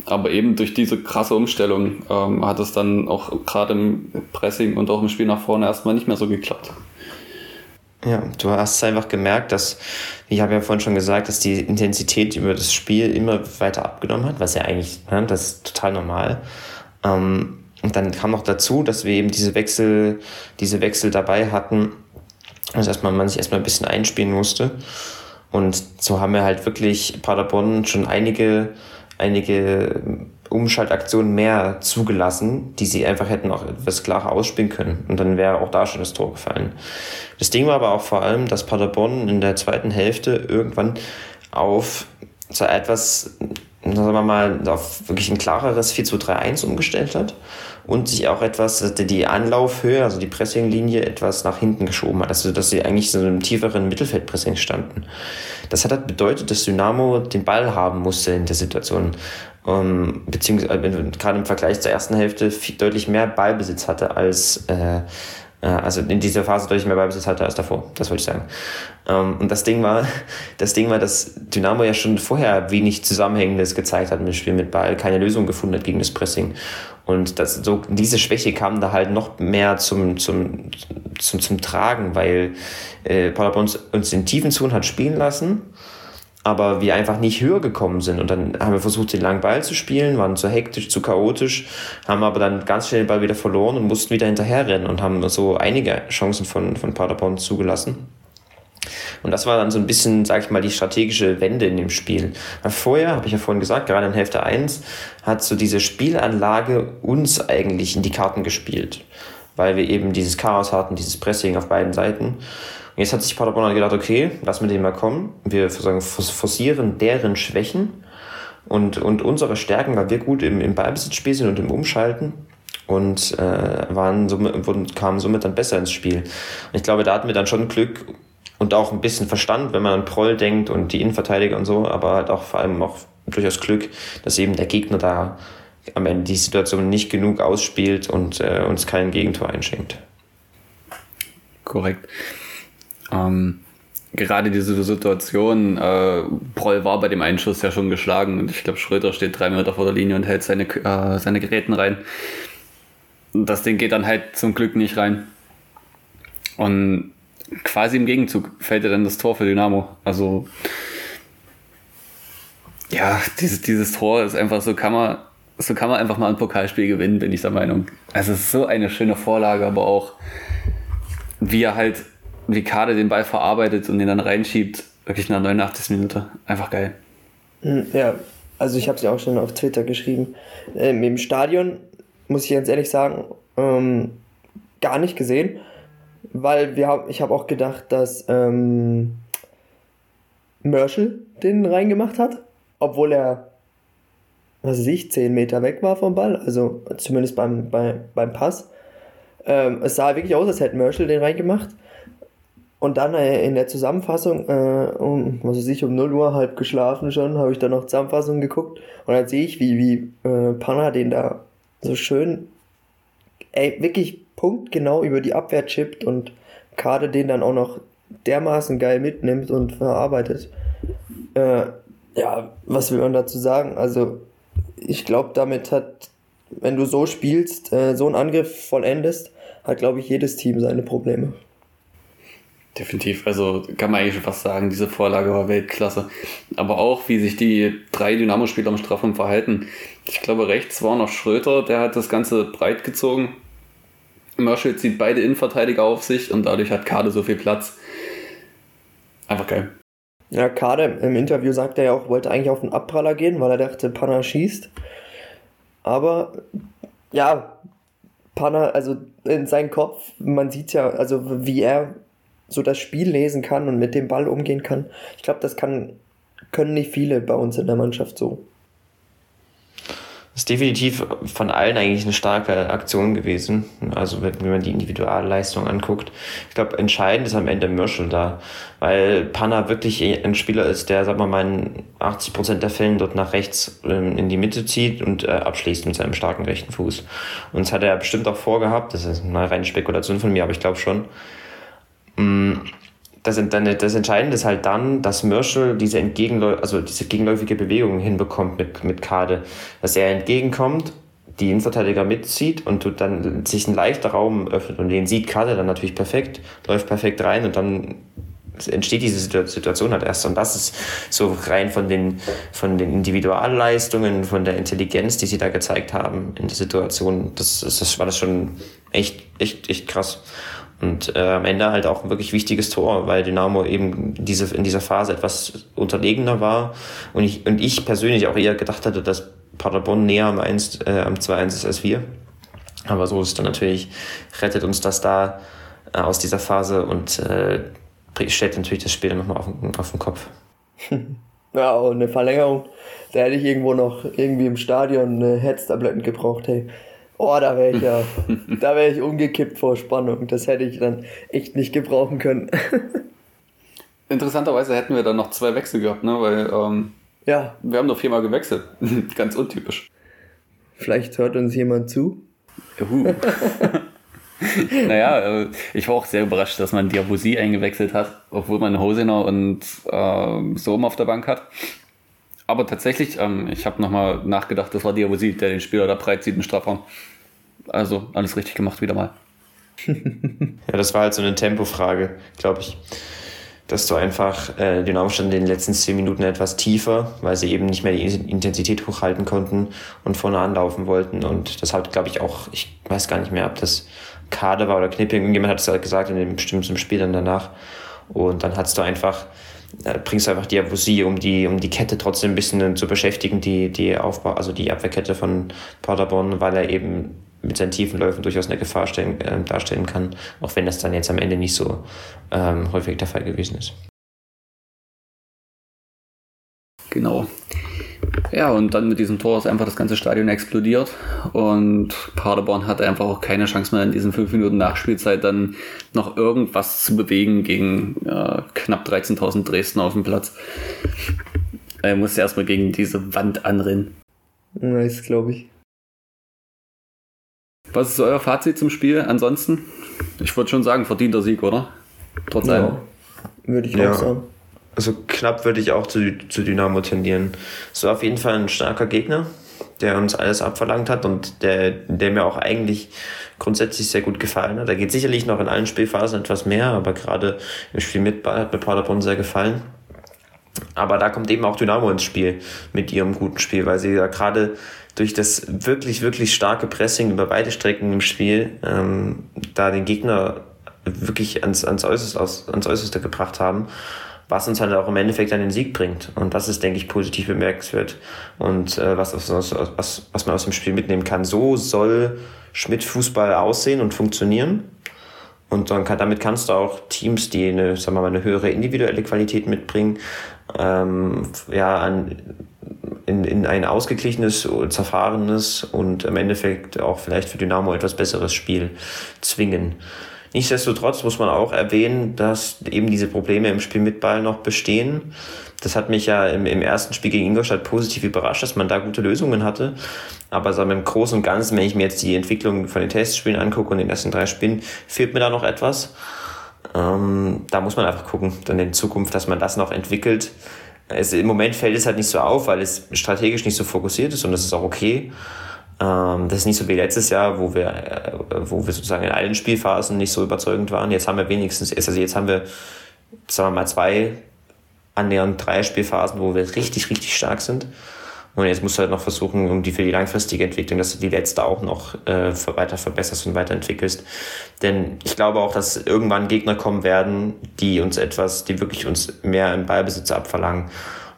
Aber eben durch diese krasse Umstellung ähm, hat es dann auch gerade im Pressing und auch im Spiel nach vorne erstmal nicht mehr so geklappt. Ja, du hast einfach gemerkt, dass, ich habe ja vorhin schon gesagt, dass die Intensität über das Spiel immer weiter abgenommen hat, was ja eigentlich, ne, das ist total normal. Ähm, und dann kam noch dazu, dass wir eben diese Wechsel, diese Wechsel dabei hatten, dass erstmal man sich erstmal ein bisschen einspielen musste. Und so haben wir halt wirklich Paderborn schon einige, einige Umschaltaktionen mehr zugelassen, die sie einfach hätten auch etwas klarer ausspielen können. Und dann wäre auch da schon das Tor gefallen. Das Ding war aber auch vor allem, dass Paderborn in der zweiten Hälfte irgendwann auf so etwas, sagen wir mal, auf wirklich ein klareres 4 2 3 1 umgestellt hat und sich auch etwas, die Anlaufhöhe, also die Pressinglinie etwas nach hinten geschoben hat, also dass sie eigentlich so einem tieferen Mittelfeldpressing standen. Das hat halt bedeutet, dass Dynamo den Ball haben musste in der Situation, ähm, beziehungsweise äh, gerade im Vergleich zur ersten Hälfte viel, deutlich mehr Ballbesitz hatte als äh, äh, also in dieser Phase deutlich mehr Ballbesitz hatte als davor, das wollte ich sagen. Ähm, und das Ding war, das Ding war, dass Dynamo ja schon vorher wenig Zusammenhängendes gezeigt hat mit dem Spiel mit Ball, keine Lösung gefunden hat gegen das Pressing. Und das, so, diese Schwäche kam da halt noch mehr zum, zum, zum, zum Tragen, weil äh, Paderborn uns in tiefen Zonen hat spielen lassen, aber wir einfach nicht höher gekommen sind. Und dann haben wir versucht, den langen Ball zu spielen, waren zu hektisch, zu chaotisch, haben aber dann ganz schnell den Ball wieder verloren und mussten wieder hinterherrennen und haben so einige Chancen von, von Paderborn zugelassen. Und das war dann so ein bisschen, sag ich mal, die strategische Wende in dem Spiel. Weil vorher, habe ich ja vorhin gesagt, gerade in Hälfte 1, hat so diese Spielanlage uns eigentlich in die Karten gespielt. Weil wir eben dieses Chaos hatten, dieses Pressing auf beiden Seiten. Und jetzt hat sich Paderborn gedacht, okay, lass mit dem mal kommen. Wir sagen, forcieren deren Schwächen und, und unsere Stärken, weil wir gut im, im Ballbesitzspiel sind und im Umschalten und äh, waren wurden, kamen somit dann besser ins Spiel. Und ich glaube, da hatten wir dann schon Glück und auch ein bisschen Verstand, wenn man an Proll denkt und die Innenverteidiger und so, aber halt auch vor allem auch durchaus Glück, dass eben der Gegner da am Ende die Situation nicht genug ausspielt und äh, uns kein Gegentor einschenkt. Korrekt. Ähm, gerade diese Situation, äh, Proll war bei dem Einschuss ja schon geschlagen und ich glaube, Schröder steht drei Meter vor der Linie und hält seine, äh, seine Geräten rein. Das Ding geht dann halt zum Glück nicht rein. Und quasi im Gegenzug fällt ja dann das Tor für Dynamo. Also ja, dieses, dieses Tor ist einfach so kann man so kann man einfach mal ein Pokalspiel gewinnen, bin ich der Meinung. Also es ist so eine schöne Vorlage, aber auch wie er halt, wie Kade den Ball verarbeitet und den dann reinschiebt, wirklich nach 89 Minute. Einfach geil. Hm, ja, also ich habe ja auch schon auf Twitter geschrieben. Ähm, Im Stadion, muss ich ganz ehrlich sagen, ähm, gar nicht gesehen weil wir haben, ich habe auch gedacht, dass ähm, Merschel den reingemacht hat, obwohl er, was weiß ich, 10 Meter weg war vom Ball, also zumindest beim, bei, beim Pass. Ähm, es sah wirklich aus, als hätte Merschel den reingemacht. Und dann äh, in der Zusammenfassung, äh, um, was weiß ich, um 0 Uhr halb geschlafen schon, habe ich dann noch Zusammenfassung geguckt und dann sehe ich, wie, wie äh, Panna den da so schön, ey, wirklich punktgenau über die Abwehr chippt und Kade den dann auch noch dermaßen geil mitnimmt und verarbeitet. Äh, ja, was will man dazu sagen? Also, ich glaube, damit hat, wenn du so spielst, äh, so einen Angriff vollendest, hat, glaube ich, jedes Team seine Probleme. Definitiv, also kann man eigentlich schon fast sagen, diese Vorlage war Weltklasse. Aber auch, wie sich die drei Dynamo-Spieler am Strafraum verhalten. Ich glaube, rechts war noch Schröter, der hat das Ganze breit gezogen. Marshall zieht beide Innenverteidiger auf sich und dadurch hat Kade so viel Platz. Einfach geil. Ja, Kade im Interview sagt er ja auch, wollte eigentlich auf den Abpraller gehen, weil er dachte, Panna schießt. Aber ja, Panna, also in seinem Kopf, man sieht ja, also wie er so das Spiel lesen kann und mit dem Ball umgehen kann. Ich glaube, das kann, können nicht viele bei uns in der Mannschaft so. Ist definitiv von allen eigentlich eine starke Aktion gewesen. Also wenn man die Individualleistung anguckt. Ich glaube, entscheidend ist am Ende Mürschel da, weil Panna wirklich ein Spieler ist, der, sagen wir mal, in 80 Prozent der Fällen dort nach rechts ähm, in die Mitte zieht und äh, abschließt mit seinem starken rechten Fuß. Und das hat er bestimmt auch vorgehabt. Das ist eine reine Spekulation von mir, aber ich glaube schon. Mm, das, das Entscheidende ist halt dann, dass Mörschel diese, entgegenläu also diese gegenläufige Bewegung hinbekommt mit, mit Kade. Dass er entgegenkommt, die Innenverteidiger mitzieht und dann sich ein leichter Raum öffnet und den sieht Kade dann natürlich perfekt, läuft perfekt rein und dann entsteht diese Situation halt erst. Und das ist so rein von den, von den Individualleistungen, von der Intelligenz, die sie da gezeigt haben in der Situation, das, das war das schon echt, echt, echt krass. Und äh, am Ende halt auch ein wirklich wichtiges Tor, weil Dynamo eben diese, in dieser Phase etwas unterlegener war. Und ich, und ich persönlich auch eher gedacht hatte, dass Paderborn näher am, 1, äh, am 2-1 ist als wir. Aber so ist dann natürlich, rettet uns das da äh, aus dieser Phase und äh, stellt natürlich das Spiel dann nochmal auf, auf den Kopf. ja, und eine Verlängerung, da hätte ich irgendwo noch irgendwie im Stadion eine Herztabletten gebraucht, hey. Oh, da wäre ich ja, da wäre ich umgekippt vor Spannung. Das hätte ich dann echt nicht gebrauchen können. Interessanterweise hätten wir dann noch zwei Wechsel gehabt, ne? Weil ähm, ja. wir haben noch viermal gewechselt. Ganz untypisch. Vielleicht hört uns jemand zu. Juhu. naja, äh, ich war auch sehr überrascht, dass man Diabusi eingewechselt hat, obwohl man Hosener und äh, Sohm auf der Bank hat. Aber tatsächlich, ähm, ich habe nochmal nachgedacht, das war Diabosi, der den Spieler da breit sieht im Strafraum. Also alles richtig gemacht wieder mal. ja, das war halt so eine Tempofrage, glaube ich. Dass du einfach äh, den Aufstand in den letzten zehn Minuten etwas tiefer, weil sie eben nicht mehr die Intensität hochhalten konnten und vorne anlaufen wollten. Und das hat, glaube ich, auch, ich weiß gar nicht mehr, ob das Kader war oder Knipping, irgendjemand hat es halt gesagt in dem bestimmten Spiel dann danach. Und dann hast du einfach bringst einfach die Avusie, um die, um die Kette trotzdem ein bisschen zu beschäftigen, die, die Aufbau, also die Abwehrkette von Paderborn, weil er eben mit seinen tiefen Läufen durchaus eine Gefahr stellen, äh, darstellen kann, auch wenn das dann jetzt am Ende nicht so ähm, häufig der Fall gewesen ist. Genau. Ja, und dann mit diesem Tor ist einfach das ganze Stadion explodiert und Paderborn hatte einfach auch keine Chance mehr in diesen fünf Minuten Nachspielzeit dann noch irgendwas zu bewegen gegen äh, knapp 13.000 Dresden auf dem Platz. Er musste erstmal gegen diese Wand anrennen. Nice, glaube ich. Was ist euer Fazit zum Spiel ansonsten? Ich würde schon sagen, verdienter Sieg, oder? Trotz allem. Ja, würde ich ja. auch sagen also knapp würde ich auch zu, zu Dynamo tendieren. Es war auf jeden Fall ein starker Gegner, der uns alles abverlangt hat und der, der mir auch eigentlich grundsätzlich sehr gut gefallen hat. Da geht sicherlich noch in allen Spielphasen etwas mehr, aber gerade im Spiel mit Ball hat mir Paderborn sehr gefallen. Aber da kommt eben auch Dynamo ins Spiel mit ihrem guten Spiel, weil sie ja gerade durch das wirklich, wirklich starke Pressing über beide Strecken im Spiel ähm, da den Gegner wirklich ans, ans, Äußerste, ans Äußerste gebracht haben was uns halt auch im Endeffekt an den Sieg bringt. Und das ist, denke ich, positiv bemerkenswert. Und äh, was, was, was, was man aus dem Spiel mitnehmen kann. So soll Schmidt-Fußball aussehen und funktionieren. Und dann kann, damit kannst du auch Teams, die eine, sagen wir mal, eine höhere individuelle Qualität mitbringen, ähm, ja, an, in, in ein ausgeglichenes, zerfahrenes und im Endeffekt auch vielleicht für Dynamo etwas besseres Spiel zwingen. Nichtsdestotrotz muss man auch erwähnen, dass eben diese Probleme im Spiel mit Ball noch bestehen. Das hat mich ja im, im ersten Spiel gegen Ingolstadt positiv überrascht, dass man da gute Lösungen hatte. Aber sagen wir, im Großen und Ganzen, wenn ich mir jetzt die Entwicklung von den Testspielen angucke und den ersten drei Spielen, fehlt mir da noch etwas. Ähm, da muss man einfach gucken, dann in Zukunft, dass man das noch entwickelt. Es, Im Moment fällt es halt nicht so auf, weil es strategisch nicht so fokussiert ist und das ist auch okay. Ähm, das ist nicht so wie letztes Jahr, wo wir, äh, wo wir sozusagen in allen Spielphasen nicht so überzeugend waren. Jetzt haben wir wenigstens, also jetzt haben wir, sagen wir mal, zwei, annähernd drei Spielphasen, wo wir richtig, richtig stark sind. Und jetzt musst du halt noch versuchen, um die für die langfristige Entwicklung, dass du die letzte auch noch äh, weiter verbesserst und weiterentwickelst. Denn ich glaube auch, dass irgendwann Gegner kommen werden, die uns etwas, die wirklich uns mehr im Ballbesitz abverlangen.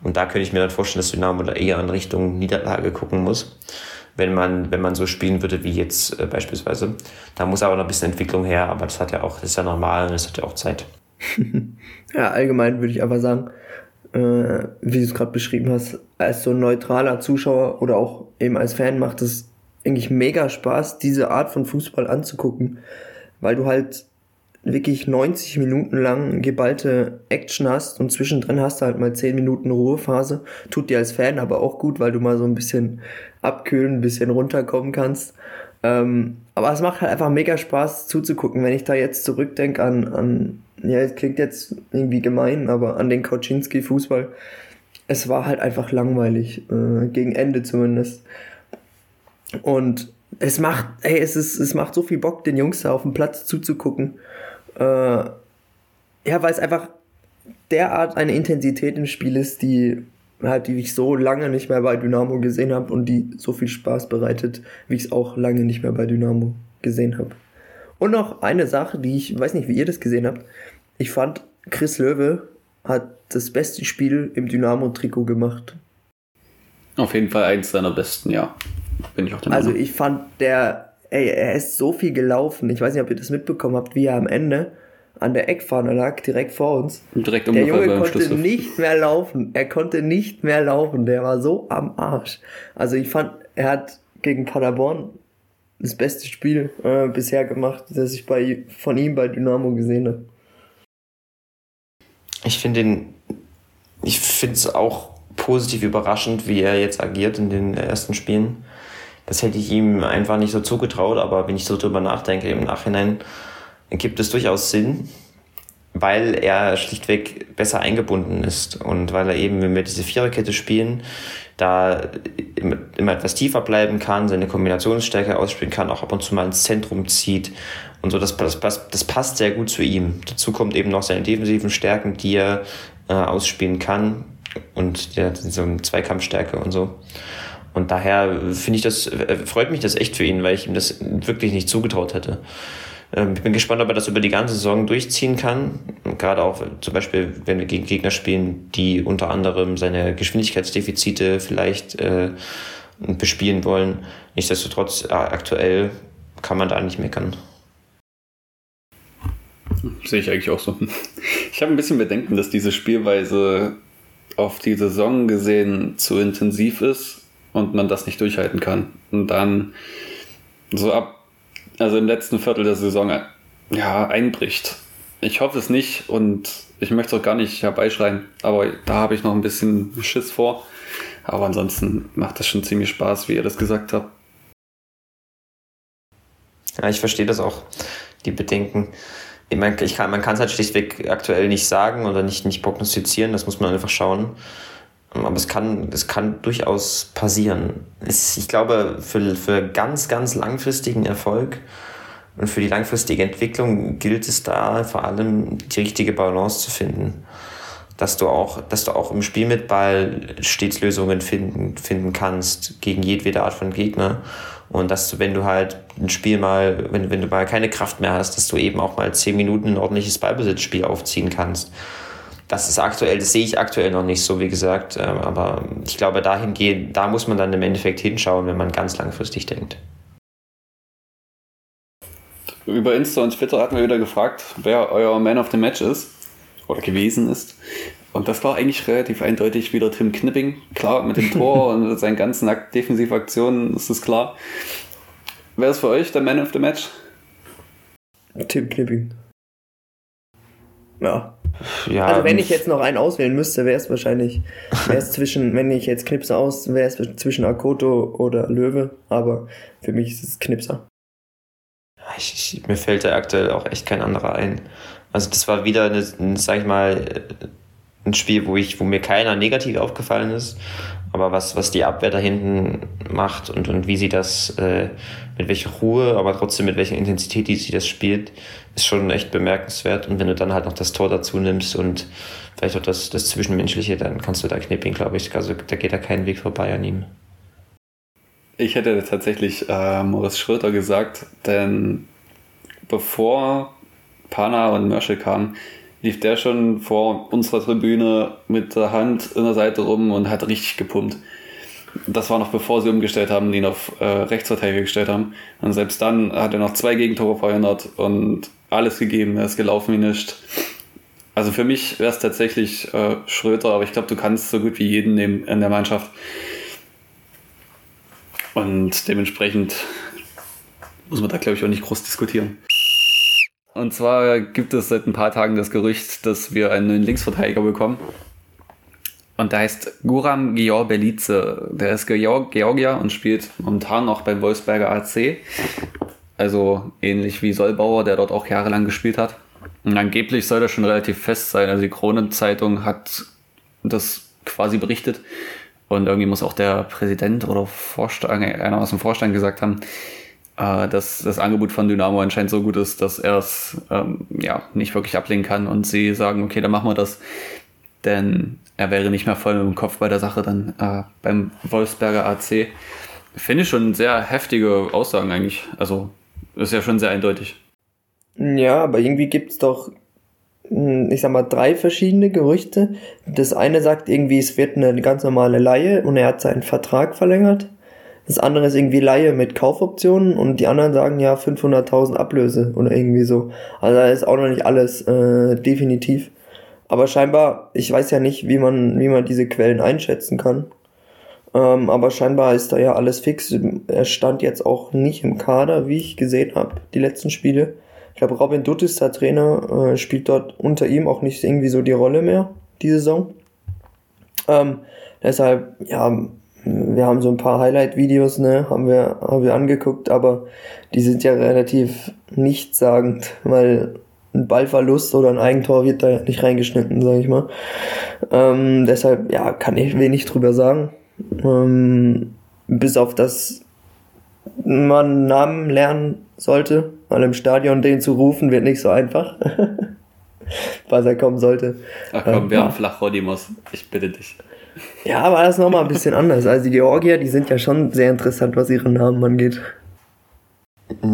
Und da könnte ich mir dann vorstellen, dass Dynamo da eher in Richtung Niederlage gucken muss wenn man, wenn man so spielen würde wie jetzt äh, beispielsweise. Da muss aber noch ein bisschen Entwicklung her, aber das hat ja auch, das ist ja normal und das hat ja auch Zeit. ja, allgemein würde ich aber sagen, äh, wie du es gerade beschrieben hast, als so neutraler Zuschauer oder auch eben als Fan macht es eigentlich mega Spaß, diese Art von Fußball anzugucken, weil du halt wirklich 90 Minuten lang geballte Action hast und zwischendrin hast du halt mal 10 Minuten Ruhephase. Tut dir als Fan aber auch gut, weil du mal so ein bisschen abkühlen, ein bisschen runterkommen kannst. Ähm, aber es macht halt einfach mega Spaß zuzugucken, wenn ich da jetzt zurückdenke an, an, ja, es klingt jetzt irgendwie gemein, aber an den Kauczynski-Fußball. Es war halt einfach langweilig, äh, gegen Ende zumindest. Und es macht, ey, es ist, es macht so viel Bock, den Jungs da auf dem Platz zuzugucken. Äh, ja, weil es einfach derart eine Intensität im Spiel ist, die halt, die ich so lange nicht mehr bei Dynamo gesehen habe und die so viel Spaß bereitet, wie ich es auch lange nicht mehr bei Dynamo gesehen habe. Und noch eine Sache, die ich weiß nicht, wie ihr das gesehen habt. Ich fand, Chris Löwe hat das beste Spiel im Dynamo-Trikot gemacht. Auf jeden Fall eins seiner besten, ja. Bin ich auch der Also ich fand der, ey, er ist so viel gelaufen. Ich weiß nicht, ob ihr das mitbekommen habt, wie er am Ende an der Eckfahne lag, direkt vor uns. Direkt der Junge konnte Schlüssel. nicht mehr laufen. Er konnte nicht mehr laufen. Der war so am Arsch. Also ich fand, er hat gegen Paderborn das beste Spiel äh, bisher gemacht, das ich bei, von ihm bei Dynamo gesehen habe. Ich finde ihn, ich finde es auch positiv überraschend, wie er jetzt agiert in den ersten Spielen. Das hätte ich ihm einfach nicht so zugetraut, aber wenn ich so drüber nachdenke im Nachhinein, gibt es durchaus Sinn, weil er schlichtweg besser eingebunden ist und weil er eben, wenn wir diese Viererkette spielen, da immer etwas tiefer bleiben kann, seine Kombinationsstärke ausspielen kann, auch ab und zu mal ins Zentrum zieht und so. Das, das, das passt sehr gut zu ihm. Dazu kommt eben noch seine defensiven Stärken, die er äh, ausspielen kann und so eine Zweikampfstärke und so. Und daher finde ich das, äh, freut mich das echt für ihn, weil ich ihm das wirklich nicht zugetraut hätte. Ähm, ich bin gespannt, ob er das über die ganze Saison durchziehen kann. Gerade auch zum Beispiel, wenn wir gegen Gegner spielen, die unter anderem seine Geschwindigkeitsdefizite vielleicht äh, bespielen wollen. Nichtsdestotrotz, äh, aktuell kann man da nicht meckern. Sehe ich eigentlich auch so. Ich habe ein bisschen Bedenken, dass diese Spielweise auf die Saison gesehen zu intensiv ist und man das nicht durchhalten kann. Und dann so ab also im letzten Viertel der Saison ja, einbricht. Ich hoffe es nicht und ich möchte es auch gar nicht herbeischreien, aber da habe ich noch ein bisschen Schiss vor. Aber ansonsten macht das schon ziemlich Spaß, wie ihr das gesagt habt. Ja, ich verstehe das auch, die Bedenken. Ich meine, ich kann, man kann es halt schlichtweg aktuell nicht sagen oder nicht, nicht prognostizieren, das muss man einfach schauen. Aber es kann, es kann durchaus passieren. Es, ich glaube, für, für ganz, ganz langfristigen Erfolg und für die langfristige Entwicklung gilt es da vor allem die richtige Balance zu finden. Dass du auch, dass du auch im Spiel mit Ball stets Lösungen finden, finden kannst gegen jedwede Art von Gegner. Und dass du, wenn du halt ein Spiel mal, wenn, wenn du mal keine Kraft mehr hast, dass du eben auch mal zehn Minuten ein ordentliches Ballbesitzspiel aufziehen kannst das ist aktuell, das sehe ich aktuell noch nicht so, wie gesagt. Ähm, aber ich glaube, dahin gehen, da muss man dann im Endeffekt hinschauen, wenn man ganz langfristig denkt. Über Insta und Twitter hatten wir wieder gefragt, wer euer Man of the Match ist oder gewesen ist. Und das war eigentlich relativ eindeutig wieder Tim Knipping. Klar, mit dem Tor und seinen ganzen Defensivaktionen ist es klar. Wer ist für euch der Man of the Match? Tim Knipping. Ja, ja, also wenn ich jetzt noch einen auswählen müsste, wäre es wahrscheinlich, wäre es zwischen, wenn ich jetzt Knipser aus, wäre es zwischen Akoto oder Löwe, aber für mich ist es Knipser. Ich, ich, mir fällt da aktuell auch echt kein anderer ein. Also das war wieder, eine, sag ich mal, ein Spiel, wo ich, wo mir keiner negativ aufgefallen ist, aber was, was die Abwehr da hinten macht und, und wie sie das, äh, mit welcher Ruhe, aber trotzdem mit welcher Intensität die sie das spielt, ist schon echt bemerkenswert. Und wenn du dann halt noch das Tor dazu nimmst und vielleicht auch das, das Zwischenmenschliche, dann kannst du da knipping, glaube ich. Also da geht da kein Weg vorbei an ihm. Ich hätte tatsächlich äh, Moritz Schröter gesagt, denn bevor Pana und Mörschel kamen, lief der schon vor unserer Tribüne mit der Hand in der Seite rum und hat richtig gepumpt. Das war noch bevor sie umgestellt haben, ihn auf äh, Rechtsverteidiger gestellt haben. Und selbst dann hat er noch zwei Gegentore verhindert und alles gegeben. Er ist gelaufen wie nichts. Also für mich wäre es tatsächlich äh, Schröter, aber ich glaube, du kannst so gut wie jeden nehmen in der Mannschaft. Und dementsprechend muss man da, glaube ich, auch nicht groß diskutieren. Und zwar gibt es seit ein paar Tagen das Gerücht, dass wir einen neuen Linksverteidiger bekommen. Und der heißt Guram Georg Belize. Der ist Georg Georgier und spielt momentan noch beim Wolfsberger AC. Also ähnlich wie Solbauer, der dort auch jahrelang gespielt hat. Und angeblich soll das schon relativ fest sein. Also die Kronenzeitung hat das quasi berichtet. Und irgendwie muss auch der Präsident oder Vorstand, einer aus dem Vorstand gesagt haben, äh, dass das Angebot von Dynamo anscheinend so gut ist, dass er es ähm, ja, nicht wirklich ablehnen kann. Und sie sagen, okay, dann machen wir das. Denn er wäre nicht mehr voll im Kopf bei der Sache dann äh, beim Wolfsberger AC. Finde ich schon sehr heftige Aussagen eigentlich. Also ist ja schon sehr eindeutig. Ja, aber irgendwie gibt es doch, hm, ich sag mal, drei verschiedene Gerüchte. Das eine sagt irgendwie, es wird eine ganz normale Laie und er hat seinen Vertrag verlängert. Das andere ist irgendwie Laie mit Kaufoptionen und die anderen sagen ja 500.000 Ablöse oder irgendwie so. Also da ist auch noch nicht alles äh, definitiv. Aber scheinbar, ich weiß ja nicht, wie man, wie man diese Quellen einschätzen kann. Ähm, aber scheinbar ist da ja alles fix. Er stand jetzt auch nicht im Kader, wie ich gesehen habe, die letzten Spiele. Ich glaube, Robin Dutt ist der Trainer, äh, spielt dort unter ihm auch nicht irgendwie so die Rolle mehr, die Saison. Ähm, deshalb, ja, wir haben so ein paar Highlight-Videos, ne, haben wir, haben wir angeguckt, aber die sind ja relativ nichtssagend, weil ein Ballverlust oder ein Eigentor wird da nicht reingeschnitten, sage ich mal. Ähm, deshalb, ja, kann ich wenig drüber sagen. Ähm, bis auf das man Namen lernen sollte, weil im Stadion den zu rufen wird nicht so einfach. Was er kommen sollte. Ach komm, ähm, wir ja. haben Flachrodimos. Ich bitte dich. Ja, aber das ist nochmal ein bisschen anders. Also die Georgier, die sind ja schon sehr interessant, was ihren Namen angeht.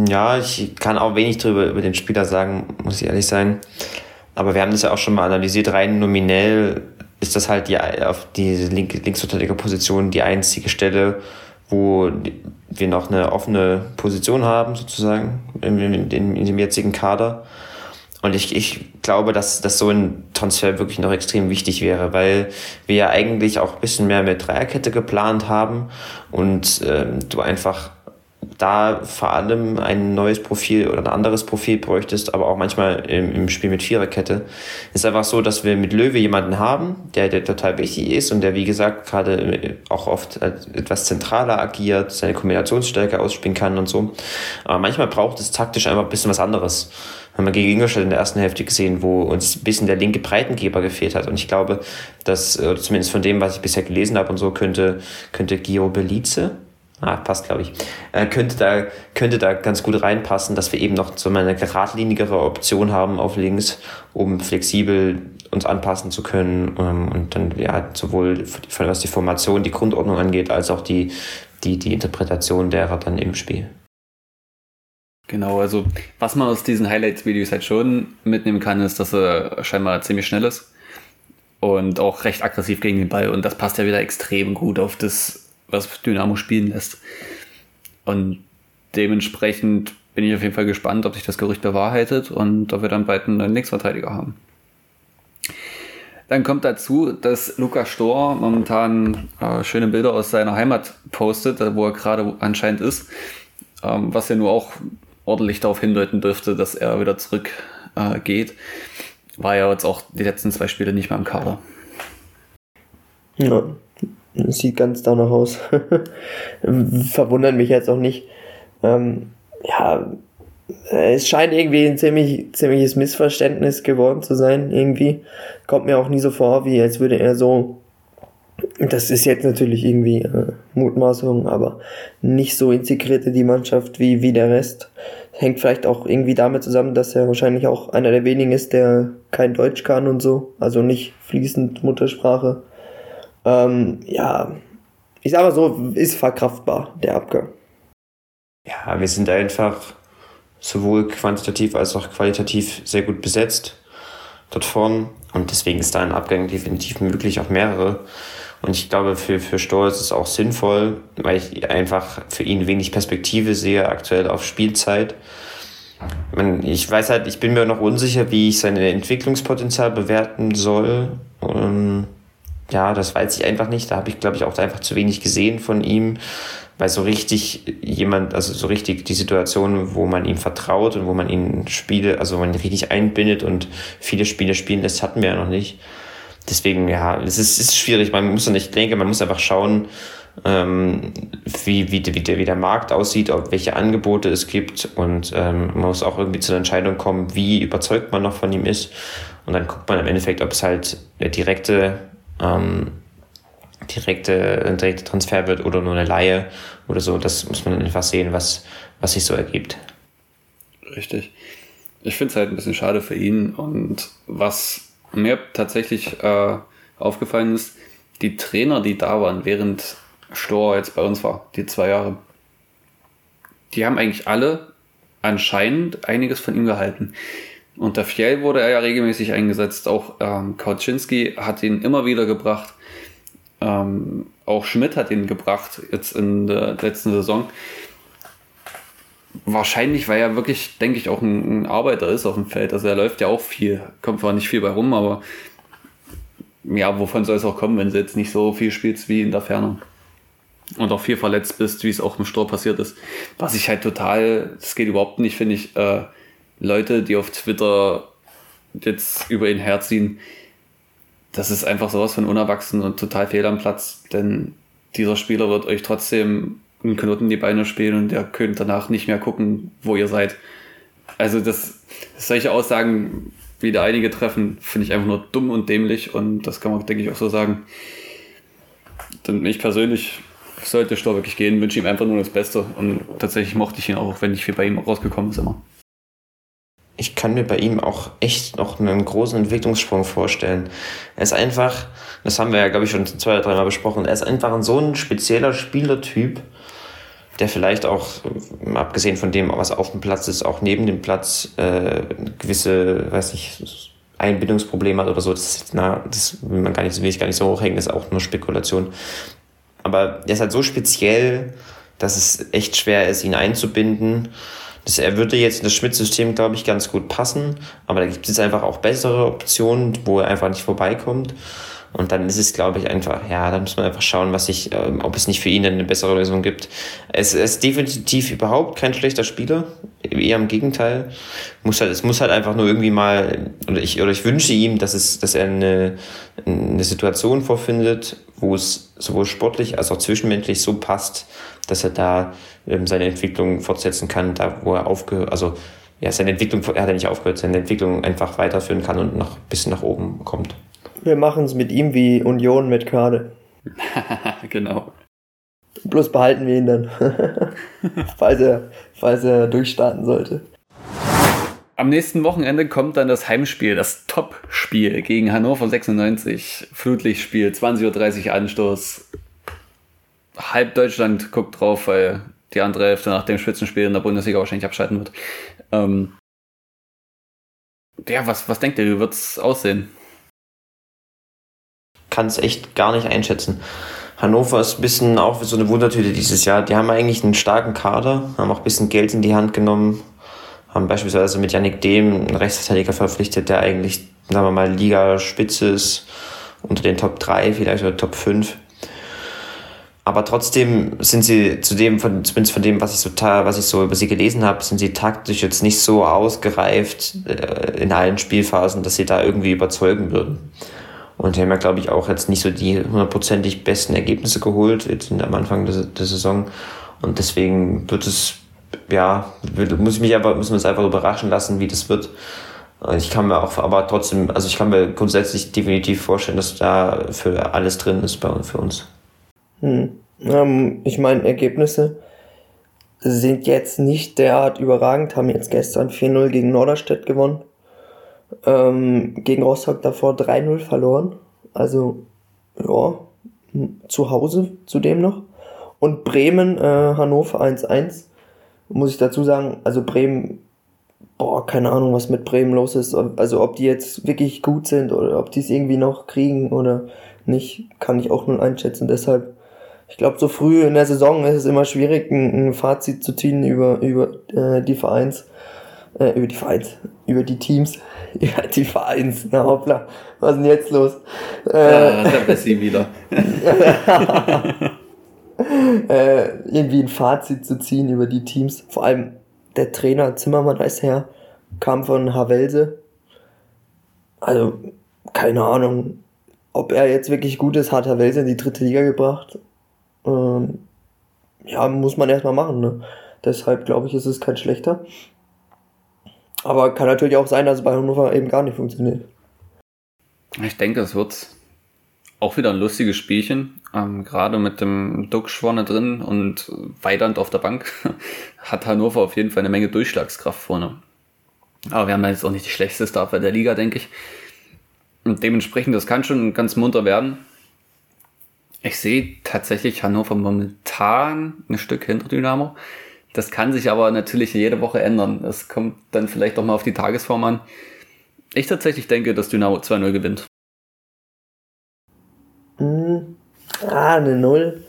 Ja, ich kann auch wenig drüber über den Spieler sagen, muss ich ehrlich sein. Aber wir haben das ja auch schon mal analysiert. Rein nominell ist das halt die, auf diese linke, Linksverteidigerposition die einzige Stelle, wo wir noch eine offene Position haben, sozusagen, in, in, in dem jetzigen Kader. Und ich, ich glaube, dass, dass so ein Transfer wirklich noch extrem wichtig wäre, weil wir ja eigentlich auch ein bisschen mehr mit Dreierkette geplant haben und ähm, du einfach da vor allem ein neues Profil oder ein anderes Profil bräuchtest, aber auch manchmal im, im Spiel mit Viererkette. Ist einfach so, dass wir mit Löwe jemanden haben, der, der total wichtig ist und der, wie gesagt, gerade auch oft etwas zentraler agiert, seine Kombinationsstärke ausspielen kann und so. Aber manchmal braucht es taktisch einfach ein bisschen was anderes haben wir gegen Ingolstadt in der ersten Hälfte gesehen, wo uns ein bisschen der linke Breitengeber gefehlt hat. Und ich glaube, dass, zumindest von dem, was ich bisher gelesen habe und so, könnte, könnte Gio Belize, ah, passt, glaube ich, äh, könnte, da, könnte da ganz gut reinpassen, dass wir eben noch so eine geradlinigere Option haben auf links, um flexibel uns anpassen zu können ähm, und dann ja sowohl was die Formation, die Grundordnung angeht, als auch die, die, die Interpretation derer dann im Spiel. Genau, also was man aus diesen Highlights-Videos halt schon mitnehmen kann, ist, dass er scheinbar ziemlich schnell ist und auch recht aggressiv gegen den Ball und das passt ja wieder extrem gut auf das, was Dynamo spielen lässt. Und dementsprechend bin ich auf jeden Fall gespannt, ob sich das Gerücht bewahrheitet und ob wir dann bald einen Linksverteidiger haben. Dann kommt dazu, dass Lukas Stor momentan äh, schöne Bilder aus seiner Heimat postet, wo er gerade anscheinend ist, ähm, was ja nur auch ordentlich darauf hindeuten dürfte, dass er wieder zurück äh. War ja jetzt auch die letzten zwei Spiele nicht mehr im Kader. Ja, sieht ganz danach aus. Verwundert mich jetzt auch nicht. Ähm, ja, es scheint irgendwie ein ziemlich, ziemliches Missverständnis geworden zu sein, irgendwie. Kommt mir auch nie so vor, wie als würde er so das ist jetzt natürlich irgendwie äh, Mutmaßung, aber nicht so integrierte die Mannschaft wie, wie der Rest. Hängt vielleicht auch irgendwie damit zusammen, dass er wahrscheinlich auch einer der wenigen ist, der kein Deutsch kann und so, also nicht fließend Muttersprache. Ähm, ja, ich sag mal so, ist verkraftbar, der Abgang. Ja, wir sind einfach sowohl quantitativ als auch qualitativ sehr gut besetzt dort vorn und deswegen ist da ein Abgang definitiv möglich, auch mehrere. Und ich glaube, für, für Stoll ist es auch sinnvoll, weil ich einfach für ihn wenig Perspektive sehe aktuell auf Spielzeit. ich weiß halt, ich bin mir noch unsicher, wie ich sein Entwicklungspotenzial bewerten soll. Und ja, das weiß ich einfach nicht. Da habe ich, glaube ich, auch einfach zu wenig gesehen von ihm, weil so richtig jemand, also so richtig die Situation, wo man ihm vertraut und wo man ihn Spiele, also man richtig einbindet und viele Spiele spielen das hatten wir ja noch nicht. Deswegen, ja, es ist, ist schwierig. Man muss nicht, ich denke, man muss einfach schauen, ähm, wie, wie, wie, der, wie der Markt aussieht, ob, welche Angebote es gibt und ähm, man muss auch irgendwie zu einer Entscheidung kommen, wie überzeugt man noch von ihm ist und dann guckt man im Endeffekt, ob es halt der direkte, ähm, direkte, ein direkter Transfer wird oder nur eine Laie oder so. Das muss man einfach sehen, was, was sich so ergibt. Richtig. Ich finde es halt ein bisschen schade für ihn und was mir tatsächlich äh, aufgefallen ist, die Trainer, die da waren, während Stor jetzt bei uns war, die zwei Jahre, die haben eigentlich alle anscheinend einiges von ihm gehalten. Unter Fjell wurde er ja regelmäßig eingesetzt. Auch ähm, Kauczynski hat ihn immer wieder gebracht. Ähm, auch Schmidt hat ihn gebracht jetzt in der letzten Saison. Wahrscheinlich, weil er wirklich, denke ich, auch ein, ein Arbeiter ist auf dem Feld. Also er läuft ja auch viel. Kommt zwar nicht viel bei rum, aber ja, wovon soll es auch kommen, wenn du jetzt nicht so viel spielst wie in der Ferne? und auch viel verletzt bist, wie es auch im Sturm passiert ist. Was ich halt total, das geht überhaupt nicht, finde ich, äh, Leute, die auf Twitter jetzt über ihn herziehen, das ist einfach sowas von unerwachsen und total fehl am Platz, denn dieser Spieler wird euch trotzdem einen Knoten in die Beine spielen und der könnt danach nicht mehr gucken, wo ihr seid. Also das, solche Aussagen, wie da einige treffen, finde ich einfach nur dumm und dämlich und das kann man, denke ich, auch so sagen. Denn ich persönlich sollte Stor wirklich gehen, wünsche ihm einfach nur das Beste. Und tatsächlich mochte ich ihn auch, wenn nicht viel bei ihm rausgekommen ist immer. Ich kann mir bei ihm auch echt noch einen großen Entwicklungssprung vorstellen. Er ist einfach, das haben wir ja, glaube ich, schon zwei oder dreimal besprochen, er ist einfach so ein spezieller Spielertyp, der vielleicht auch, abgesehen von dem, was auf dem Platz ist, auch neben dem Platz äh, gewisse, weiß ich, Einbindungsprobleme hat oder so. Das, na, das will man gar nicht, will ich gar nicht so hochhängen, das ist auch nur Spekulation. Aber der ist halt so speziell, dass es echt schwer ist, ihn einzubinden. Das, er würde jetzt in das Schmidt-System, glaube ich, ganz gut passen, aber da gibt es einfach auch bessere Optionen, wo er einfach nicht vorbeikommt. Und dann ist es, glaube ich, einfach, ja, dann muss man einfach schauen, was ich, ähm, ob es nicht für ihn eine bessere Lösung gibt. Es, es ist definitiv überhaupt kein schlechter Spieler, eher im Gegenteil. Muss halt, es muss halt einfach nur irgendwie mal, oder ich, oder ich wünsche ihm, dass es, dass er eine, eine Situation vorfindet, wo es sowohl sportlich als auch zwischenmenschlich so passt, dass er da ähm, seine Entwicklung fortsetzen kann, da wo er aufgehört, also ja, seine Entwicklung, er hat ja nicht aufgehört, seine Entwicklung einfach weiterführen kann und noch ein bisschen nach oben kommt. Wir machen es mit ihm wie Union mit Kade. genau. Bloß behalten wir ihn dann, falls, er, falls er durchstarten sollte. Am nächsten Wochenende kommt dann das Heimspiel, das Top-Spiel gegen Hannover 96. Flutlichtspiel, 20.30 Uhr Anstoß. Halb Deutschland guckt drauf, weil die andere Hälfte nach dem Spitzenspiel in der Bundesliga wahrscheinlich abschalten wird. Ähm ja, was, was denkt ihr, wie wird es aussehen? Kann es echt gar nicht einschätzen. Hannover ist ein bisschen auch so eine Wundertüte dieses Jahr. Die haben eigentlich einen starken Kader, haben auch ein bisschen Geld in die Hand genommen, haben beispielsweise mit Yannick Dehm einen Rechtsverteidiger verpflichtet, der eigentlich, sagen wir mal, Liga-Spitze ist, unter den Top 3, vielleicht oder Top 5. Aber trotzdem sind sie zudem, von, zumindest von dem, was ich so, was ich so über sie gelesen habe, sind sie taktisch jetzt nicht so ausgereift äh, in allen Spielphasen, dass sie da irgendwie überzeugen würden. Und die haben ja, glaube ich, auch jetzt nicht so die hundertprozentig besten Ergebnisse geholt, jetzt am Anfang der, der Saison. Und deswegen wird es ja, muss ich mich einfach, müssen wir uns einfach überraschen lassen, wie das wird. Ich kann mir auch, aber trotzdem, also ich kann mir grundsätzlich definitiv vorstellen, dass da für alles drin ist bei für uns. Hm. Ähm, ich meine, Ergebnisse sind jetzt nicht derart überragend, haben jetzt gestern 4-0 gegen Norderstedt gewonnen. Ähm, gegen Rostock davor 3-0 verloren. Also, ja, zu Hause zudem noch. Und Bremen, äh, Hannover 1-1 muss ich dazu sagen, also Bremen, boah, keine Ahnung, was mit Bremen los ist. Also ob die jetzt wirklich gut sind oder ob die es irgendwie noch kriegen oder nicht, kann ich auch nur einschätzen. Deshalb, ich glaube, so früh in der Saison ist es immer schwierig, ein, ein Fazit zu ziehen über, über äh, die Vereinsleistung. Äh, über die Vereins, über die Teams, über die Vereins. Na hoppla, was ist denn jetzt los? Äh, ja, der Bessie wieder. äh, irgendwie ein Fazit zu ziehen über die Teams. Vor allem der Trainer Zimmermann heißt her, kam von Havelse. Also, keine Ahnung, ob er jetzt wirklich gut ist, hat Havelse in die dritte Liga gebracht. Ähm, ja, muss man erstmal machen. Ne? Deshalb glaube ich, ist es kein schlechter. Aber kann natürlich auch sein, dass es bei Hannover eben gar nicht funktioniert. Ich denke, es wird auch wieder ein lustiges Spielchen. Ähm, gerade mit dem Duck vorne drin und Weidand auf der Bank hat Hannover auf jeden Fall eine Menge Durchschlagskraft vorne. Aber wir haben jetzt auch nicht die schlechteste Abwehr der Liga, denke ich. Und dementsprechend, das kann schon ganz munter werden. Ich sehe tatsächlich Hannover momentan ein Stück hinter Dynamo. Das kann sich aber natürlich jede Woche ändern. Das kommt dann vielleicht auch mal auf die Tagesform an. Ich tatsächlich denke, dass Dynamo 2-0 gewinnt. Hm. Ah, eine Null.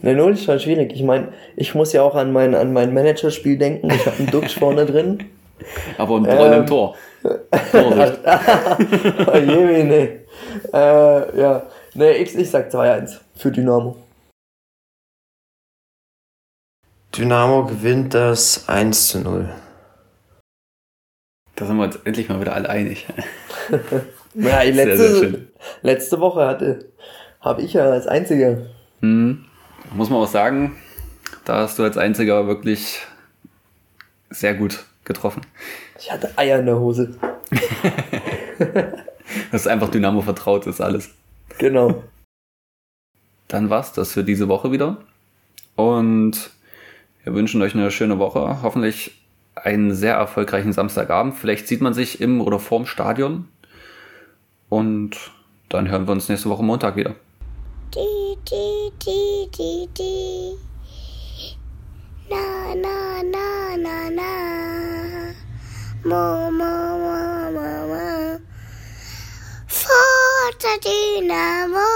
Eine Null ist schon schwierig. Ich meine, ich muss ja auch an mein, an mein Managerspiel denken. Ich habe einen Dux vorne drin. Aber ein Broll ähm, im Tor. oh je, nee. Äh, ja. Nee, ich, ich sag 2-1 für Dynamo. Dynamo gewinnt das 1 zu 0. Da sind wir uns endlich mal wieder alle einig. ja, letzte, sehr, sehr letzte Woche hatte, habe ich ja als Einziger. Hm. Muss man auch sagen, da hast du als Einziger wirklich sehr gut getroffen. Ich hatte Eier in der Hose. das ist einfach Dynamo vertraut, ist alles. Genau. Dann war's das für diese Woche wieder. Und wir wünschen euch eine schöne Woche. Hoffentlich einen sehr erfolgreichen Samstagabend. Vielleicht sieht man sich im oder vorm Stadion. Und dann hören wir uns nächste Woche Montag wieder. Die, die, die, die, die. Na, na, na, na, na. Mo, mo, mo, mo, mo. Forza Dynamo.